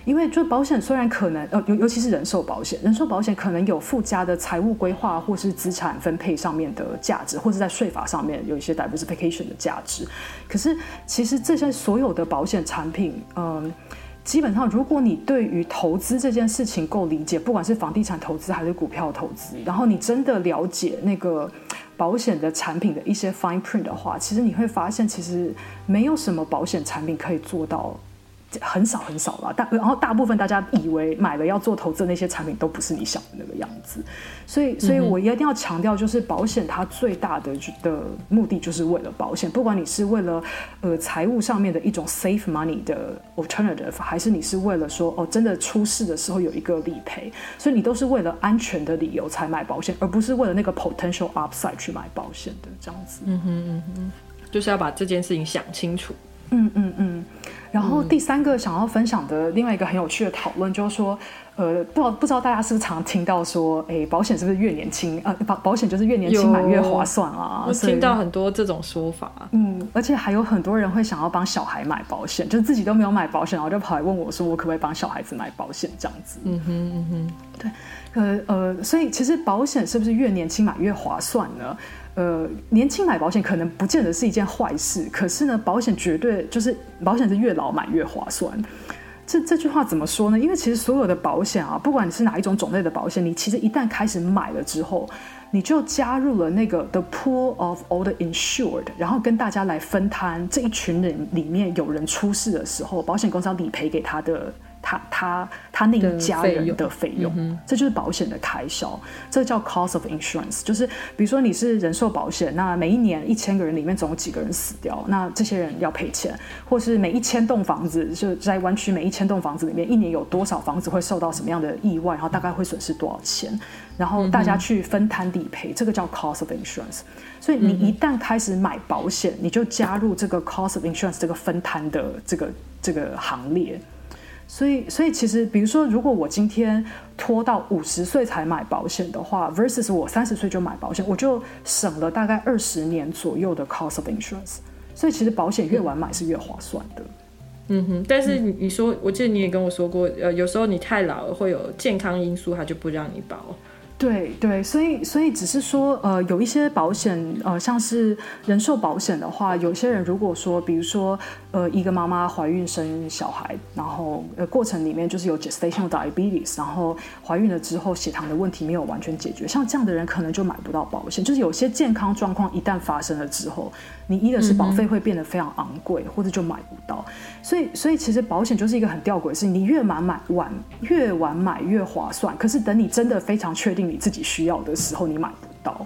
因为就保险虽然可能呃尤尤其是人寿保险，人寿保险可能有附加的财务规划或是资产分配上面的价值，或者在税法上面有一些 diversification 的价值。可是其实这些所有的保险产品，嗯、呃，基本上如果你对于投资这件事情够理解，不管是房地产投资还是股票投资，然后你真的了解那个。保险的产品的一些 fine print 的话，其实你会发现，其实没有什么保险产品可以做到。很少很少了，大然后大部分大家以为买了要做投资的那些产品都不是你想的那个样子，所以所以我一定要强调，就是保险它最大的的目的就是为了保险，不管你是为了呃财务上面的一种 save money 的 alternative，还是你是为了说哦真的出事的时候有一个理赔，所以你都是为了安全的理由才买保险，而不是为了那个 potential upside 去买保险的这样子。嗯哼嗯哼，就是要把这件事情想清楚。嗯嗯嗯。然后第三个想要分享的另外一个很有趣的讨论，就是说，呃，不知道不知道大家是不是常听到说，哎，保险是不是越年轻，呃，保保险就是越年轻买越划算啊？我听到很多这种说法。嗯，而且还有很多人会想要帮小孩买保险，就是自己都没有买保险，然后就跑来问我说，我可不可以帮小孩子买保险这样子？嗯哼嗯哼，对，呃呃，所以其实保险是不是越年轻买越划算呢？呃，年轻买保险可能不见得是一件坏事，可是呢，保险绝对就是保险是越老买越划算。这这句话怎么说呢？因为其实所有的保险啊，不管你是哪一种种类的保险，你其实一旦开始买了之后，你就加入了那个 the pool of all the insured，然后跟大家来分摊这一群人里面有人出事的时候，保险公司要理赔给他的。他他他那一家人的费用，这就是保险的开销，这叫 cost of insurance。就是比如说你是人寿保险，那每一年一千个人里面总有几个人死掉，那这些人要赔钱，或是每一千栋房子，就在湾区每一千栋房子里面，一年有多少房子会受到什么样的意外，然后大概会损失多少钱，然后大家去分摊理赔，这个叫 cost of insurance。所以你一旦开始买保险，你就加入这个 cost of insurance 这个分摊的这个这个行列。所以，所以其实，比如说，如果我今天拖到五十岁才买保险的话，versus 我三十岁就买保险，我就省了大概二十年左右的 cost of insurance。所以，其实保险越晚买是越划算的。嗯哼，但是你说，我记得你也跟我说过，呃，有时候你太老了会有健康因素，他就不让你保。对对，所以所以只是说，呃，有一些保险，呃，像是人寿保险的话，有些人如果说，比如说，呃，一个妈妈怀孕生小孩，然后呃过程里面就是有 gestational diabetes，然后怀孕了之后血糖的问题没有完全解决，像这样的人可能就买不到保险。就是有些健康状况一旦发生了之后，你一的是保费会变得非常昂贵，或者就买不到。所以所以其实保险就是一个很吊诡的事情，你越晚买晚越晚买越划算，可是等你真的非常确定。你自己需要的时候，你买不到，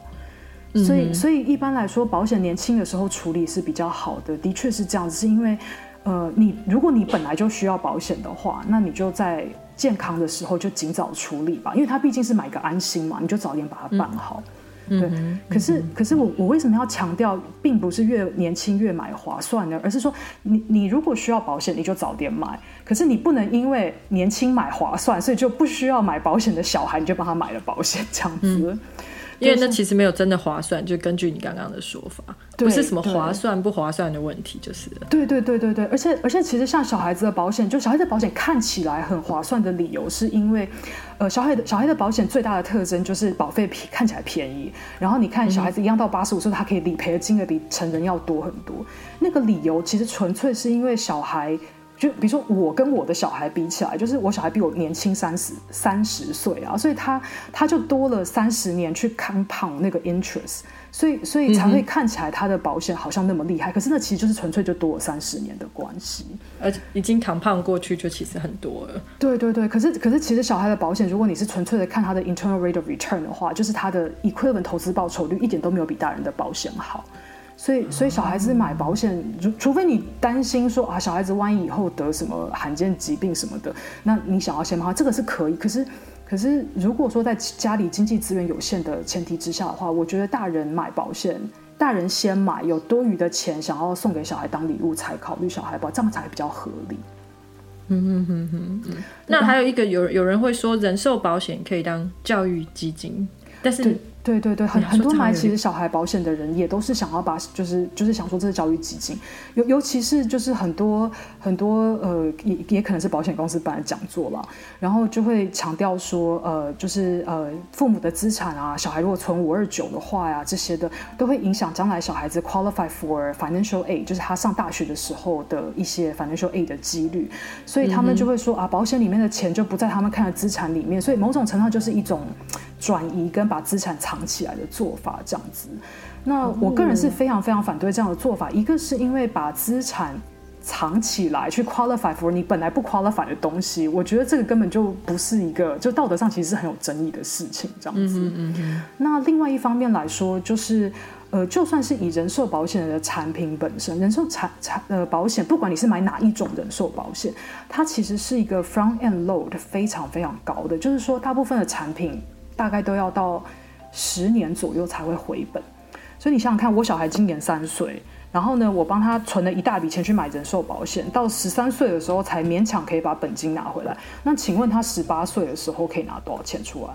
所以所以一般来说，保险年轻的时候处理是比较好的，的确是这样子。是因为，呃，你如果你本来就需要保险的话，那你就在健康的时候就尽早处理吧，因为它毕竟是买个安心嘛，你就早点把它办好。嗯对，可是可是我我为什么要强调，并不是越年轻越买划算呢？而是说你，你你如果需要保险，你就早点买。可是你不能因为年轻买划算，所以就不需要买保险的小孩，你就帮他买了保险这样子。嗯、因为那其实没有真的划算，就根据你刚刚的说法，不是什么划算不划算的问题，就是对对对对对，而且而且其实像小孩子的保险，就小孩子的保险看起来很划算的理由，是因为呃小孩的小孩的保险最大的特征就是保费看起来便宜，然后你看小孩子一样到八十五岁，他可以理赔的金额比成人要多很多，那个理由其实纯粹是因为小孩。就比如说我跟我的小孩比起来，就是我小孩比我年轻三十三十岁啊，所以他他就多了三十年去 compound 那个 interest，所以所以才会看起来他的保险好像那么厉害，嗯、可是那其实就是纯粹就多了三十年的关系，而且已经 compound 过去就其实很多了。对对对，可是可是其实小孩的保险，如果你是纯粹的看他的 internal rate of return 的话，就是他的 equivalent 投资报酬率一点都没有比大人的保险好。所以，所以小孩子买保险，除除非你担心说啊，小孩子万一以后得什么罕见疾病什么的，那你想要先买，这个是可以。可是，可是如果说在家里经济资源有限的前提之下的话，我觉得大人买保险，大人先买，有多余的钱想要送给小孩当礼物才考虑小孩保，这样才比较合理。嗯哼哼哼。那还有一个有有人会说，人寿保险可以当教育基金，但是。对对对，很很多买其实小孩保险的人也都是想要把，就是就是想说这是教育基金，尤尤其是就是很多很多呃也也可能是保险公司办的讲座了，然后就会强调说呃就是呃父母的资产啊，小孩如果存五二九的话呀、啊，这些的都会影响将来小孩子 qualify for financial aid，就是他上大学的时候的一些 financial aid 的几率，所以他们就会说啊，保险里面的钱就不在他们看的资产里面，所以某种程度上就是一种。转移跟把资产藏起来的做法，这样子。那我个人是非常非常反对这样的做法。一个是因为把资产藏起来去 qualify for 你本来不 qualify 的东西，我觉得这个根本就不是一个，就道德上其实是很有争议的事情，这样子。嗯嗯。那另外一方面来说，就是呃，就算是以人寿保险的产品本身，人寿产产呃保险，不管你是买哪一种人寿保险，它其实是一个 front end load 非常非常高的，就是说大部分的产品。大概都要到十年左右才会回本，所以你想想看，我小孩今年三岁，然后呢，我帮他存了一大笔钱去买人寿保险，到十三岁的时候才勉强可以把本金拿回来。那请问他十八岁的时候可以拿多少钱出来？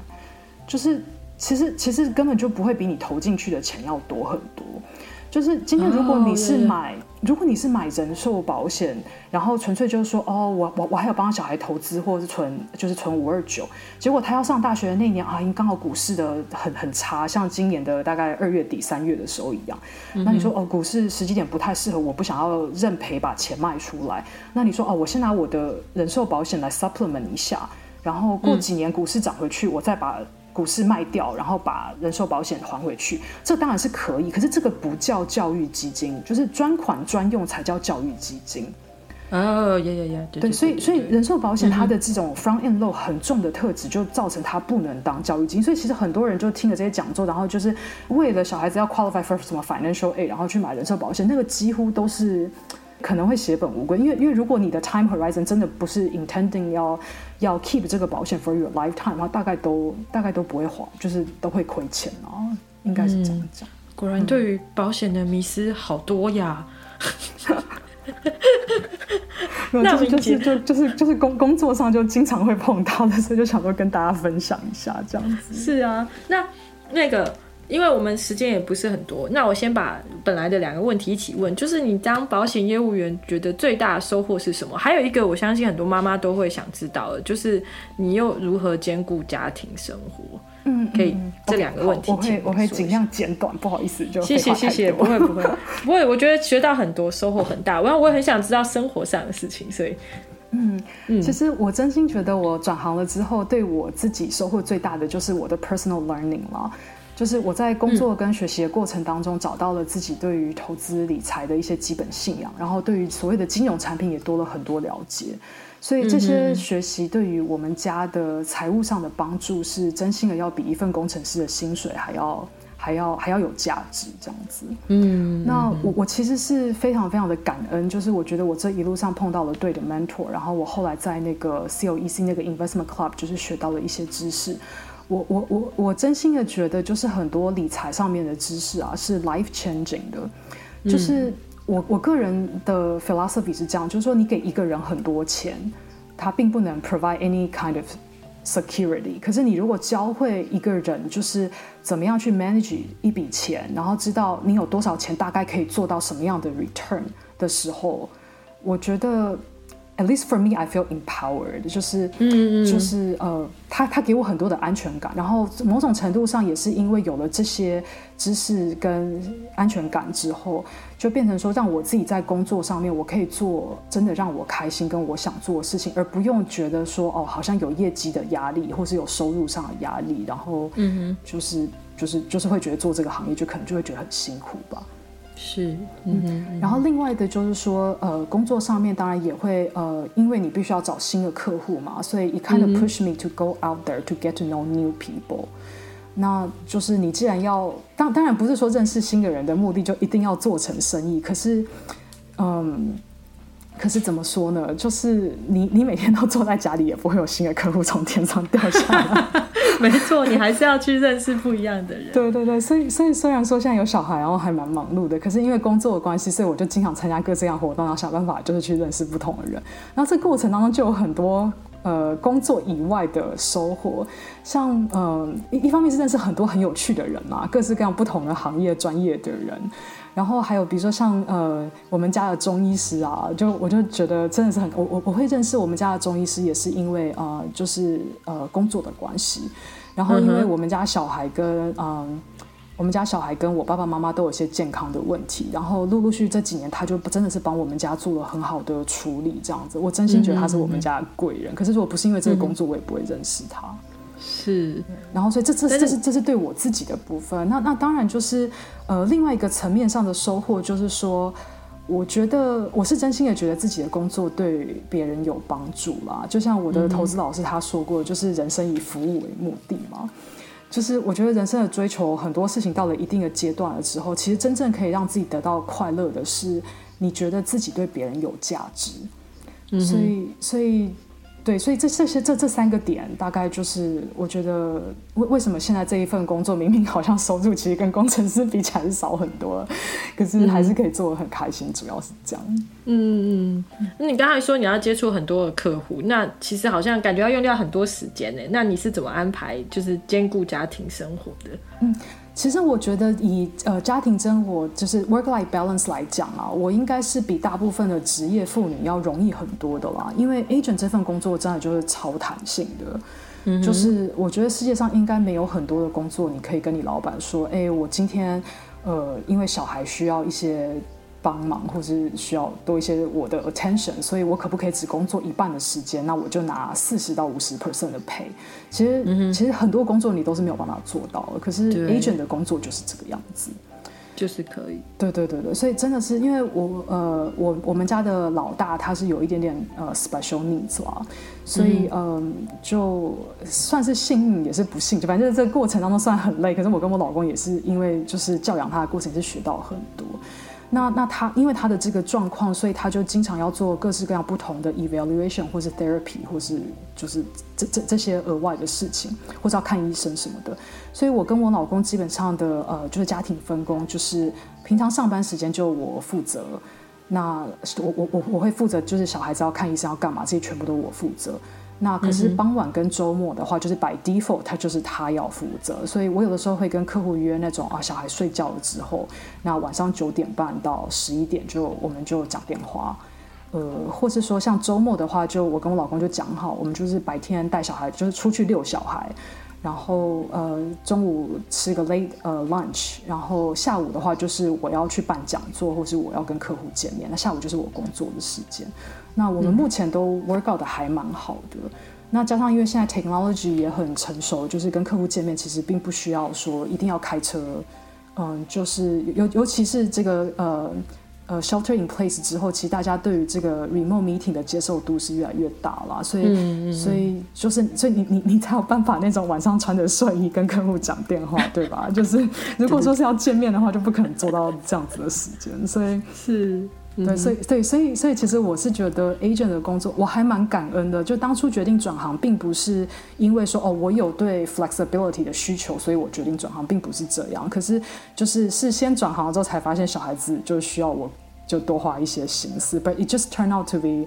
就是其实其实根本就不会比你投进去的钱要多很多。就是今天，如果你是买，oh. 如果你是买人寿保险，然后纯粹就是说，哦，我我我还有帮小孩投资，或者是存，就是存五二九，结果他要上大学的那年啊，因刚好股市的很很差，像今年的大概二月底三月的时候一样，那你说哦，股市时机点不太适合，我不想要认赔把钱卖出来，那你说哦，我先拿我的人寿保险来 supplement 一下，然后过几年股市涨回去，嗯、我再把。股市卖掉，然后把人寿保险还回去，这当然是可以。可是这个不叫教育基金，就是专款专用才叫教育基金。哦，呀呀呀，对，所以所以人寿保险它的这种 front end load 很重的特质，就造成它不能当教育基金。所以其实很多人就听了这些讲座，然后就是为了小孩子要 qualify for 什么 financial aid，然后去买人寿保险，那个几乎都是。可能会血本无归，因为因为如果你的 time horizon 真的不是 intending 要要 keep 这个保险 for your lifetime 的话，大概都大概都不会花，就是都会亏钱哦，应该是这样讲。嗯、果然对于保险的迷思好多呀。那就是就是就就是就是工工作上就经常会碰到的，所以就想说跟大家分享一下这样子。是啊，那那个。因为我们时间也不是很多，那我先把本来的两个问题一起问，就是你当保险业务员觉得最大的收获是什么？还有一个我相信很多妈妈都会想知道的，就是你又如何兼顾家庭生活？嗯，可以这两个问题，我会我会尽量简短，不好意思，就谢谢谢谢，不会不会不会，我觉得学到很多，收获很大。我我也很想知道生活上的事情，所以嗯嗯，其实我真心觉得我转行了之后，对我自己收获最大的就是我的 personal learning 了。就是我在工作跟学习的过程当中，找到了自己对于投资理财的一些基本信仰，然后对于所谓的金融产品也多了很多了解，所以这些学习对于我们家的财务上的帮助是真心的，要比一份工程师的薪水还要还要还要有价值这样子。嗯，那我我其实是非常非常的感恩，就是我觉得我这一路上碰到了对的 mentor，然后我后来在那个 COEC 那个 investment club 就是学到了一些知识。我我我我真心的觉得，就是很多理财上面的知识啊，是 life changing 的。就是我我个人的 philosophy 是这样，就是说你给一个人很多钱，他并不能 provide any kind of security。可是你如果教会一个人，就是怎么样去 manage 一笔钱，然后知道你有多少钱大概可以做到什么样的 return 的时候，我觉得。At least for me, I feel empowered，就是，嗯嗯就是呃，他他给我很多的安全感，然后某种程度上也是因为有了这些知识跟安全感之后，就变成说让我自己在工作上面，我可以做真的让我开心跟我想做的事情，而不用觉得说哦，好像有业绩的压力，或是有收入上的压力，然后嗯就是就是就是会觉得做这个行业就可能就会觉得很辛苦吧。是，嗯哼，然后另外的就是说，呃，工作上面当然也会，呃，因为你必须要找新的客户嘛，所以 it kind of push me to go out there to get to know new people。那就是你既然要，当当然不是说认识新的人的目的就一定要做成生意，可是，嗯。可是怎么说呢？就是你，你每天都坐在家里，也不会有新的客户从天上掉下来。<laughs> 没错，你还是要去认识不一样的人。对对对，所以所以虽然说现在有小孩，然后还蛮忙碌的，可是因为工作的关系，所以我就经常参加各式各样活动，然后想办法就是去认识不同的人。然后这过程当中就有很多呃工作以外的收获，像嗯一、呃、一方面是认识很多很有趣的人嘛，各式各样不同的行业专业的人。然后还有比如说像呃我们家的中医师啊，就我就觉得真的是很我我我会认识我们家的中医师也是因为呃就是呃工作的关系，然后因为我们家小孩跟嗯、呃、我们家小孩跟我爸爸妈妈都有些健康的问题，然后陆陆续续这几年他就真的是帮我们家做了很好的处理，这样子我真心觉得他是我们家的贵人。可是如果不是因为这个工作，我也不会认识他。是，然后所以这这这是这是对我自己的部分。那那当然就是呃另外一个层面上的收获，就是说，我觉得我是真心的觉得自己的工作对别人有帮助啦。就像我的投资老师他说过，就是人生以服务为目的嘛。就是我觉得人生的追求很多事情到了一定的阶段了之后，其实真正可以让自己得到快乐的是，你觉得自己对别人有价值。所以所以。对，所以这这些这这三个点，大概就是我觉得为为什么现在这一份工作明明好像收入其实跟工程师比起来是少很多，可是还是可以做的很开心，主要是这样。嗯嗯，那你刚才说你要接触很多的客户，那其实好像感觉要用掉很多时间呢。那你是怎么安排，就是兼顾家庭生活的？嗯。其实我觉得以呃家庭生活就是 work-life balance 来讲啊，我应该是比大部分的职业妇女要容易很多的啦。因为 agent 这份工作真的就是超弹性的，嗯，就是我觉得世界上应该没有很多的工作，你可以跟你老板说，哎，我今天呃因为小孩需要一些。帮忙，或是需要多一些我的 attention，所以我可不可以只工作一半的时间？那我就拿四十到五十 percent 的 pay。其实、嗯，其实很多工作你都是没有办法做到的。可是 agent 的工作就是这个样子，就是可以。对对对对，所以真的是因为我呃，我我们家的老大他是有一点点呃 special needs 啦，所以嗯、呃，就算是幸运也是不幸，就反正这个过程当中算很累。可是我跟我老公也是因为就是教养他的过程是学到很多。那那他因为他的这个状况，所以他就经常要做各式各样不同的 evaluation，或是 therapy，或是就是这这这些额外的事情，或是要看医生什么的。所以我跟我老公基本上的呃就是家庭分工，就是平常上班时间就我负责，那我我我我会负责就是小孩子要看医生要干嘛，这些全部都我负责。那可是傍晚跟周末的话，就是 by default，他就是他要负责。所以我有的时候会跟客户约那种啊，小孩睡觉了之后，那晚上九点半到十一点就我们就讲电话，呃，或是说像周末的话，就我跟我老公就讲好，我们就是白天带小孩，就是出去遛小孩。然后呃中午吃个 late 呃 lunch，然后下午的话就是我要去办讲座，或是我要跟客户见面。那下午就是我工作的时间。那我们目前都 work out 的还蛮好的。那加上因为现在 technology 也很成熟，就是跟客户见面其实并不需要说一定要开车。嗯，就是尤尤其是这个呃。呃，shelter in place 之后，其实大家对于这个 remote meeting 的接受度是越来越大了，所以，嗯嗯、所以就是，所以你你你才有办法那种晚上穿着睡衣跟客户讲电话，对吧？就是如果说是要见面的话，就不可能做到这样子的时间，所以是。对，所以对，所以所以其实我是觉得 agent 的工作我还蛮感恩的。就当初决定转行，并不是因为说哦，我有对 flexibility 的需求，所以我决定转行，并不是这样。可是就是是先转行了之后，才发现小孩子就需要我就多花一些心思。But it just turned out to be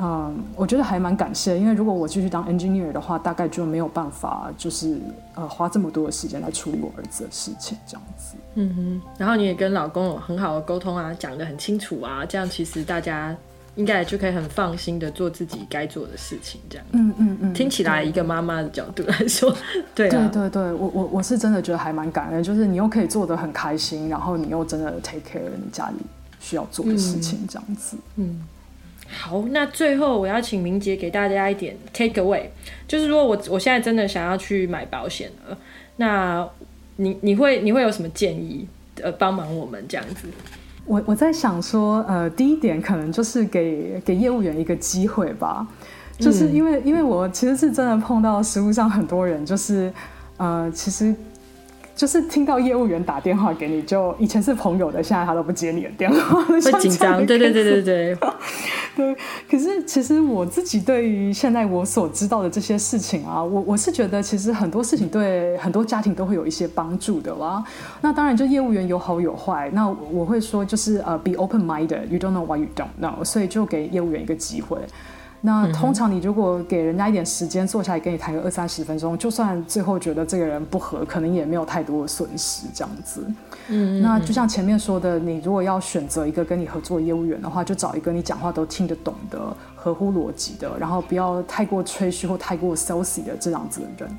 嗯，我觉得还蛮感谢，因为如果我继续当 engineer 的话，大概就没有办法，就是呃花这么多的时间来处理我儿子的事情，这样子。嗯哼，然后你也跟老公有很好的沟通啊，讲得很清楚啊，这样其实大家应该就可以很放心的做自己该做的事情，这样。嗯嗯嗯。听起来一个妈妈的角度来说，对啊，对对对，我我我是真的觉得还蛮感恩，就是你又可以做得很开心，然后你又真的 take care 你家里需要做的事情，这样子。嗯。嗯好，那最后我要请明杰给大家一点 take away，就是说我我现在真的想要去买保险了，那你你会你会有什么建议？呃，帮忙我们这样子。我我在想说，呃，第一点可能就是给给业务员一个机会吧，就是因为、嗯、因为我其实是真的碰到实务上很多人，就是呃，其实。就是听到业务员打电话给你，就以前是朋友的，现在他都不接你的电话，<laughs> 会紧张。对对对对对，<laughs> 对。可是其实我自己对于现在我所知道的这些事情啊，我我是觉得其实很多事情对很多家庭都会有一些帮助的啦。那当然，就业务员有好有坏。那我会说就是呃，be open minded，you don't know what you don't know，所以就给业务员一个机会。那通常你如果给人家一点时间坐下来跟你谈个二三十分钟，就算最后觉得这个人不合，可能也没有太多的损失这样子。嗯，那就像前面说的，你如果要选择一个跟你合作业务员的话，就找一个你讲话都听得懂的、合乎逻辑的，然后不要太过吹嘘或太过 salesy 的这样子的人。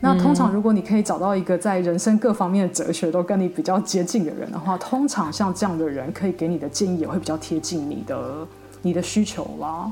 那通常如果你可以找到一个在人生各方面的哲学都跟你比较接近的人的话，通常像这样的人可以给你的建议也会比较贴近你的你的需求啦。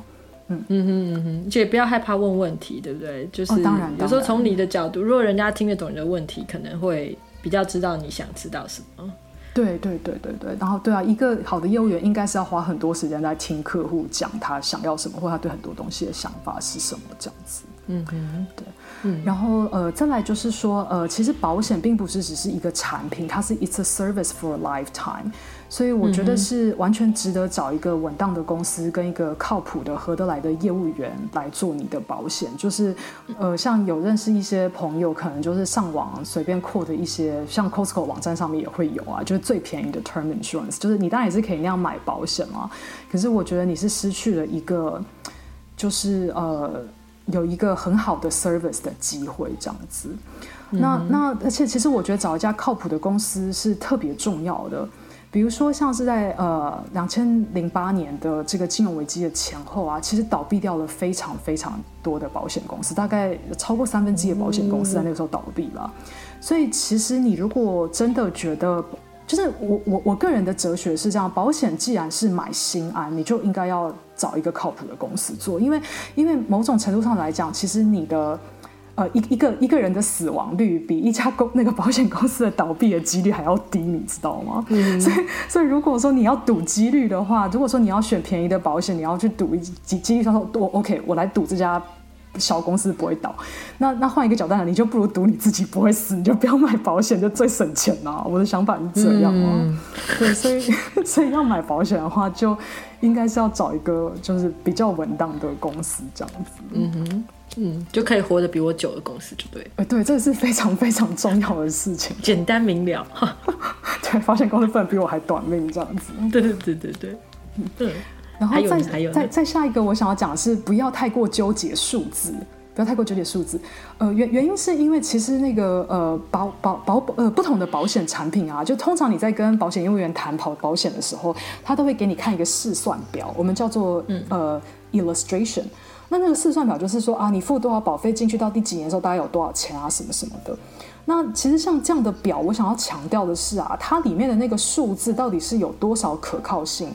嗯嗯哼嗯哼，就也不要害怕问问题，对不对？就是、当然，有时候从你的角度，如果人家听得懂你的问题，可能会比较知道你想知道什么。对对对对对，然后对啊，一个好的业务员应该是要花很多时间在听客户讲他想要什么，或他对很多东西的想法是什么这样子。嗯哼，对。嗯，然后呃，再来就是说，呃，其实保险并不是只是一个产品，它是 it's a service for a lifetime。所以我觉得是完全值得找一个稳当的公司跟一个靠谱的合得来的业务员来做你的保险。就是，呃，像有认识一些朋友，可能就是上网随便 quote 一些，像 Costco 网站上面也会有啊，就是最便宜的 term insurance，就是你当然也是可以那样买保险嘛。可是我觉得你是失去了一个，就是呃，有一个很好的 service 的机会这样子。那那而且其实我觉得找一家靠谱的公司是特别重要的。比如说，像是在呃两千零八年的这个金融危机的前后啊，其实倒闭掉了非常非常多的保险公司，大概超过三分之一的保险公司在那个时候倒闭了。所以，其实你如果真的觉得，就是我我我个人的哲学是这样，保险既然是买心安，你就应该要找一个靠谱的公司做，因为因为某种程度上来讲，其实你的。呃，一一个一个人的死亡率比一家公那个保险公司的倒闭的几率还要低，你知道吗？嗯，<laughs> 所以所以如果说你要赌几率的话，如果说你要选便宜的保险，你要去赌一几几率上说多 OK，我来赌这家小公司不会倒。那那换一个角度来，你就不如赌你自己不会死，你就不要买保险，就最省钱啊。我的想法是这样啊。嗯，对，所以 <laughs> 所以要买保险的话，就应该是要找一个就是比较稳当的公司这样子。嗯哼。嗯，就可以活得比我久的公司就对。哎、欸，对，这是非常非常重要的事情，简单明了。<laughs> 对，保险公司不能比我还短命这样子。<laughs> 对对对对对。嗯，然后再再再下一个，我想要讲的是不要太过纠结数字，不要太过纠结数字。呃，原原因是因为其实那个呃保保保呃不同的保险产品啊，就通常你在跟保险业务员谈保保险的时候，他都会给你看一个试算表，我们叫做、嗯、呃 illustration。那那个试算表就是说啊，你付多少保费进去到第几年的时候，大概有多少钱啊，什么什么的。那其实像这样的表，我想要强调的是啊，它里面的那个数字到底是有多少可靠性，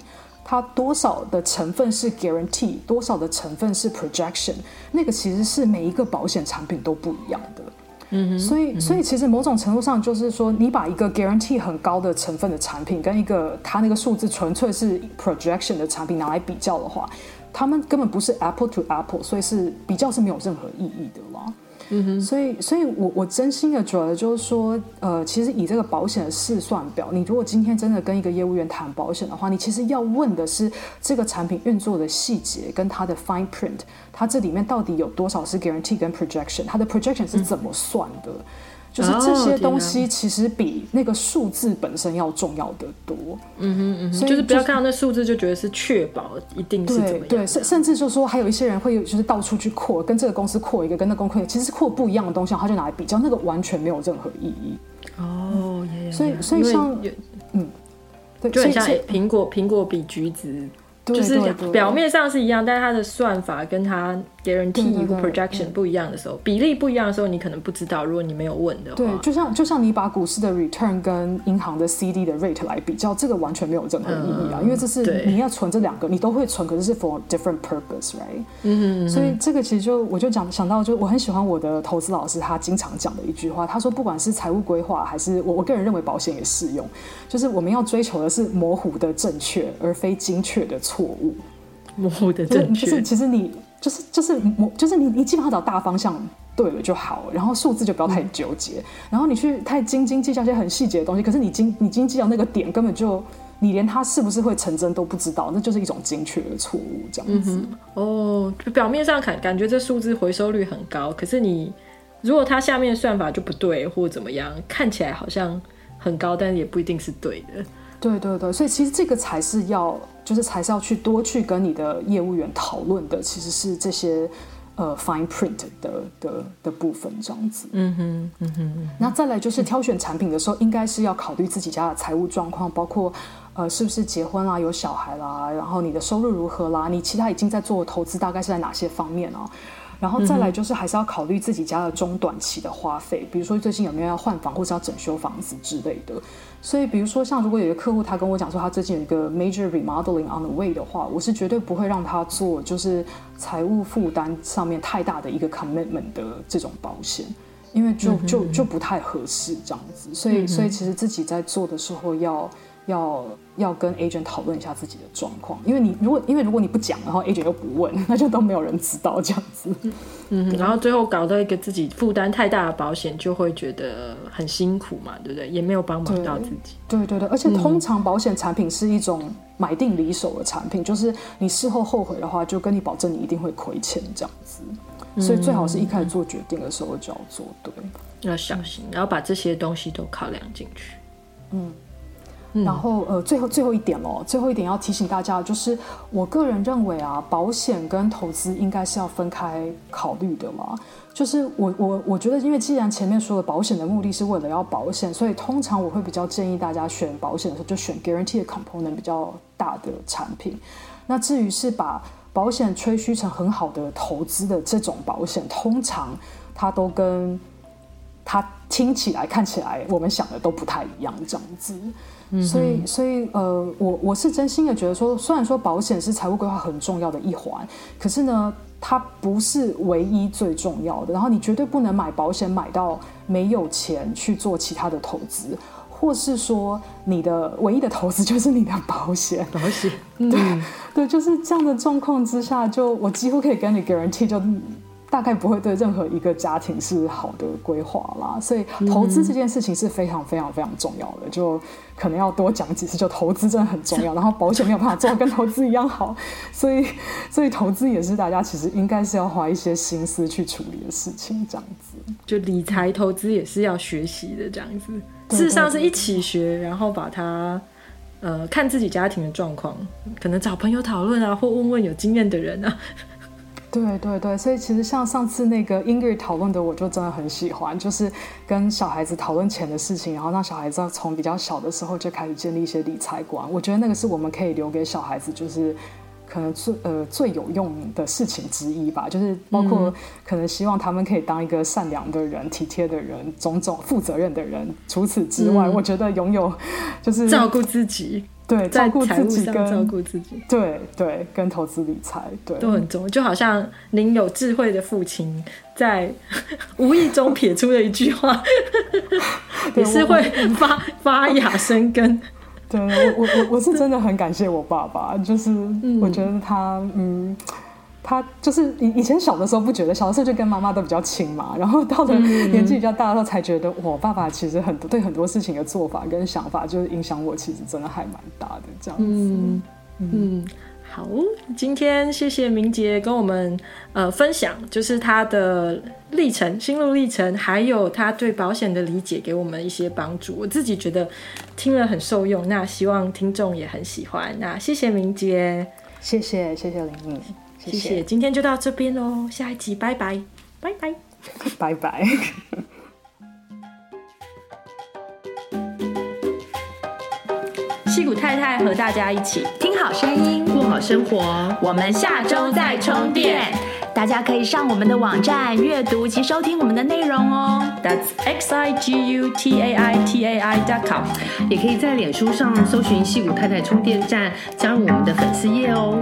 它多少的成分是 guarantee，多少的成分是 projection，那个其实是每一个保险产品都不一样的。嗯哼，所以所以其实某种程度上就是说，你把一个 guarantee 很高的成分的产品跟一个它那个数字纯粹是 projection 的产品拿来比较的话。他们根本不是 apple to apple，所以是比较是没有任何意义的啦。嗯哼，所以，所以我我真心的觉得就是说，呃，其实以这个保险的试算表，你如果今天真的跟一个业务员谈保险的话，你其实要问的是这个产品运作的细节跟它的 fine print，它这里面到底有多少是 guarantee 跟 projection，它的 projection 是怎么算的？嗯就是这些东西其实比那个数字本身要重要的多。嗯哼嗯哼，所以、就是、就是不要看到那数字就觉得是确保一定是怎么样。对，甚甚至就是说还有一些人会就是到处去扩，跟这个公司扩一个，跟那个公司其实是扩不一样的东西，他就拿来比较，那个完全没有任何意义。哦，所以所以像嗯，对，就很像苹果苹果比橘子。就是表面上是一样，但是它的算法跟它 guarantee 一个 projection 不一样的时候，比例不一样的时候，你可能不知道。如果你没有问的话，对，就像就像你把股市的 return 跟银行的 CD 的 rate 来比较，这个完全没有任何意义啊，嗯、因为这是你要存这两个，你都会存，可是是 for different purpose，right？嗯哼，所以这个其实就我就讲想到，就我很喜欢我的投资老师，他经常讲的一句话，他说不管是财务规划还是我我个人认为保险也适用，就是我们要追求的是模糊的正确，而非精确的错误。模糊的正确，就是其实你就是就是我，就是你你基本上找大方向对了就好，然后数字就不要太纠结，然后你去太斤斤计较一些很细节的东西，可是你斤你斤计较那个点根本就你连它是不是会成真都不知道，那就是一种精确的错误这样子。哦，就表面上看感觉这数字回收率很高，可是你如果它下面算法就不对或怎么样，看起来好像很高，但也不一定是对的。对对对，所以其实这个才是要，就是才是要去多去跟你的业务员讨论的，其实是这些呃 fine print 的的的部分这样子。嗯哼，嗯哼。那再来就是挑选产品的时候，应该是要考虑自己家的财务状况，包括呃是不是结婚啦、有小孩啦，然后你的收入如何啦，你其他已经在做投资大概是在哪些方面啊？然后再来就是还是要考虑自己家的中短期的花费，比如说最近有没有要换房或者要整修房子之类的。所以比如说像如果有一个客户他跟我讲说他最近有一个 major remodeling on the way 的话，我是绝对不会让他做就是财务负担上面太大的一个 commitment 的这种保险，因为就就就不太合适这样子。所以所以其实自己在做的时候要。要要跟 agent 讨论一下自己的状况，因为你如果因为如果你不讲，然后 agent 又不问，<laughs> 那就都没有人知道这样子。嗯，然后最后搞到一个自己负担太大的保险，就会觉得很辛苦嘛，对不对？也没有帮忙到自己。对对，对对，而且通常保险产品是一种买定离手的产品，就是你事后后悔的话，就跟你保证你一定会亏钱这样子。所以最好是一开始做决定的时候就要做对，要小心，然后把这些东西都考量进去。嗯。然后呃，最后最后一点喽，最后一点要提醒大家，就是我个人认为啊，保险跟投资应该是要分开考虑的嘛。就是我我我觉得，因为既然前面说了保险的目的是为了要保险，所以通常我会比较建议大家选保险的时候就选 guaranteed component 比较大的产品。那至于是把保险吹嘘成很好的投资的这种保险，通常它都跟它听起来看起来我们想的都不太一样，这样子。所以，所以，呃，我我是真心的觉得说，虽然说保险是财务规划很重要的一环，可是呢，它不是唯一最重要的。然后，你绝对不能买保险买到没有钱去做其他的投资，或是说你的唯一的投资就是你的保险。保险，<laughs> 对对，就是这样的状况之下，就我几乎可以跟你 guarantee 就。大概不会对任何一个家庭是好的规划啦，所以投资这件事情是非常非常非常重要的，就可能要多讲几次。就投资真的很重要，<laughs> 然后保险没有办法做到跟投资一样好，所以所以投资也是大家其实应该是要花一些心思去处理的事情，这样子。就理财投资也是要学习的，这样子。事实上是一起学，然后把它呃看自己家庭的状况，可能找朋友讨论啊，或问问有经验的人啊。对对对，所以其实像上次那个 Ingrid 讨论的，我就真的很喜欢，就是跟小孩子讨论钱的事情，然后让小孩子从比较小的时候就开始建立一些理财观。我觉得那个是我们可以留给小孩子，就是可能最呃最有用的事情之一吧。就是包括可能希望他们可以当一个善良的人、体贴的人、种种负责任的人。除此之外，嗯、我觉得拥有就是照顾自己。对，照顾自己跟照顾自己，对对，跟投资理财，对都很重要。就好像您有智慧的父亲在 <laughs> 无意中撇出了一句话，<laughs> 也是会发发芽生根。对我我我我是真的很感谢我爸爸，就是我觉得他嗯。他就是以以前小的时候不觉得，小的时候就跟妈妈都比较亲嘛，<laughs> 然后到了年纪比较大的时候才觉得，我爸爸其实很多对很多事情的做法跟想法，就是影响我，其实真的还蛮大的这样子。嗯，好，今天谢谢明杰跟我们呃分享，就是他的历程、心路历程，还有他对保险的理解，给我们一些帮助。我自己觉得听了很受用，那希望听众也很喜欢。那谢谢明杰，谢谢谢谢林颖，谢谢。今天就到这边喽，下一集拜拜拜拜拜拜。矽谷 <laughs> <laughs> 太太和大家一起听好声音，过好生活。我们下周再充电。大家可以上我们的网站阅读及收听我们的内容哦。That's x i g u t a i t a i dot com。也可以在脸书上搜寻矽谷太太充电站，加入我们的粉丝页哦。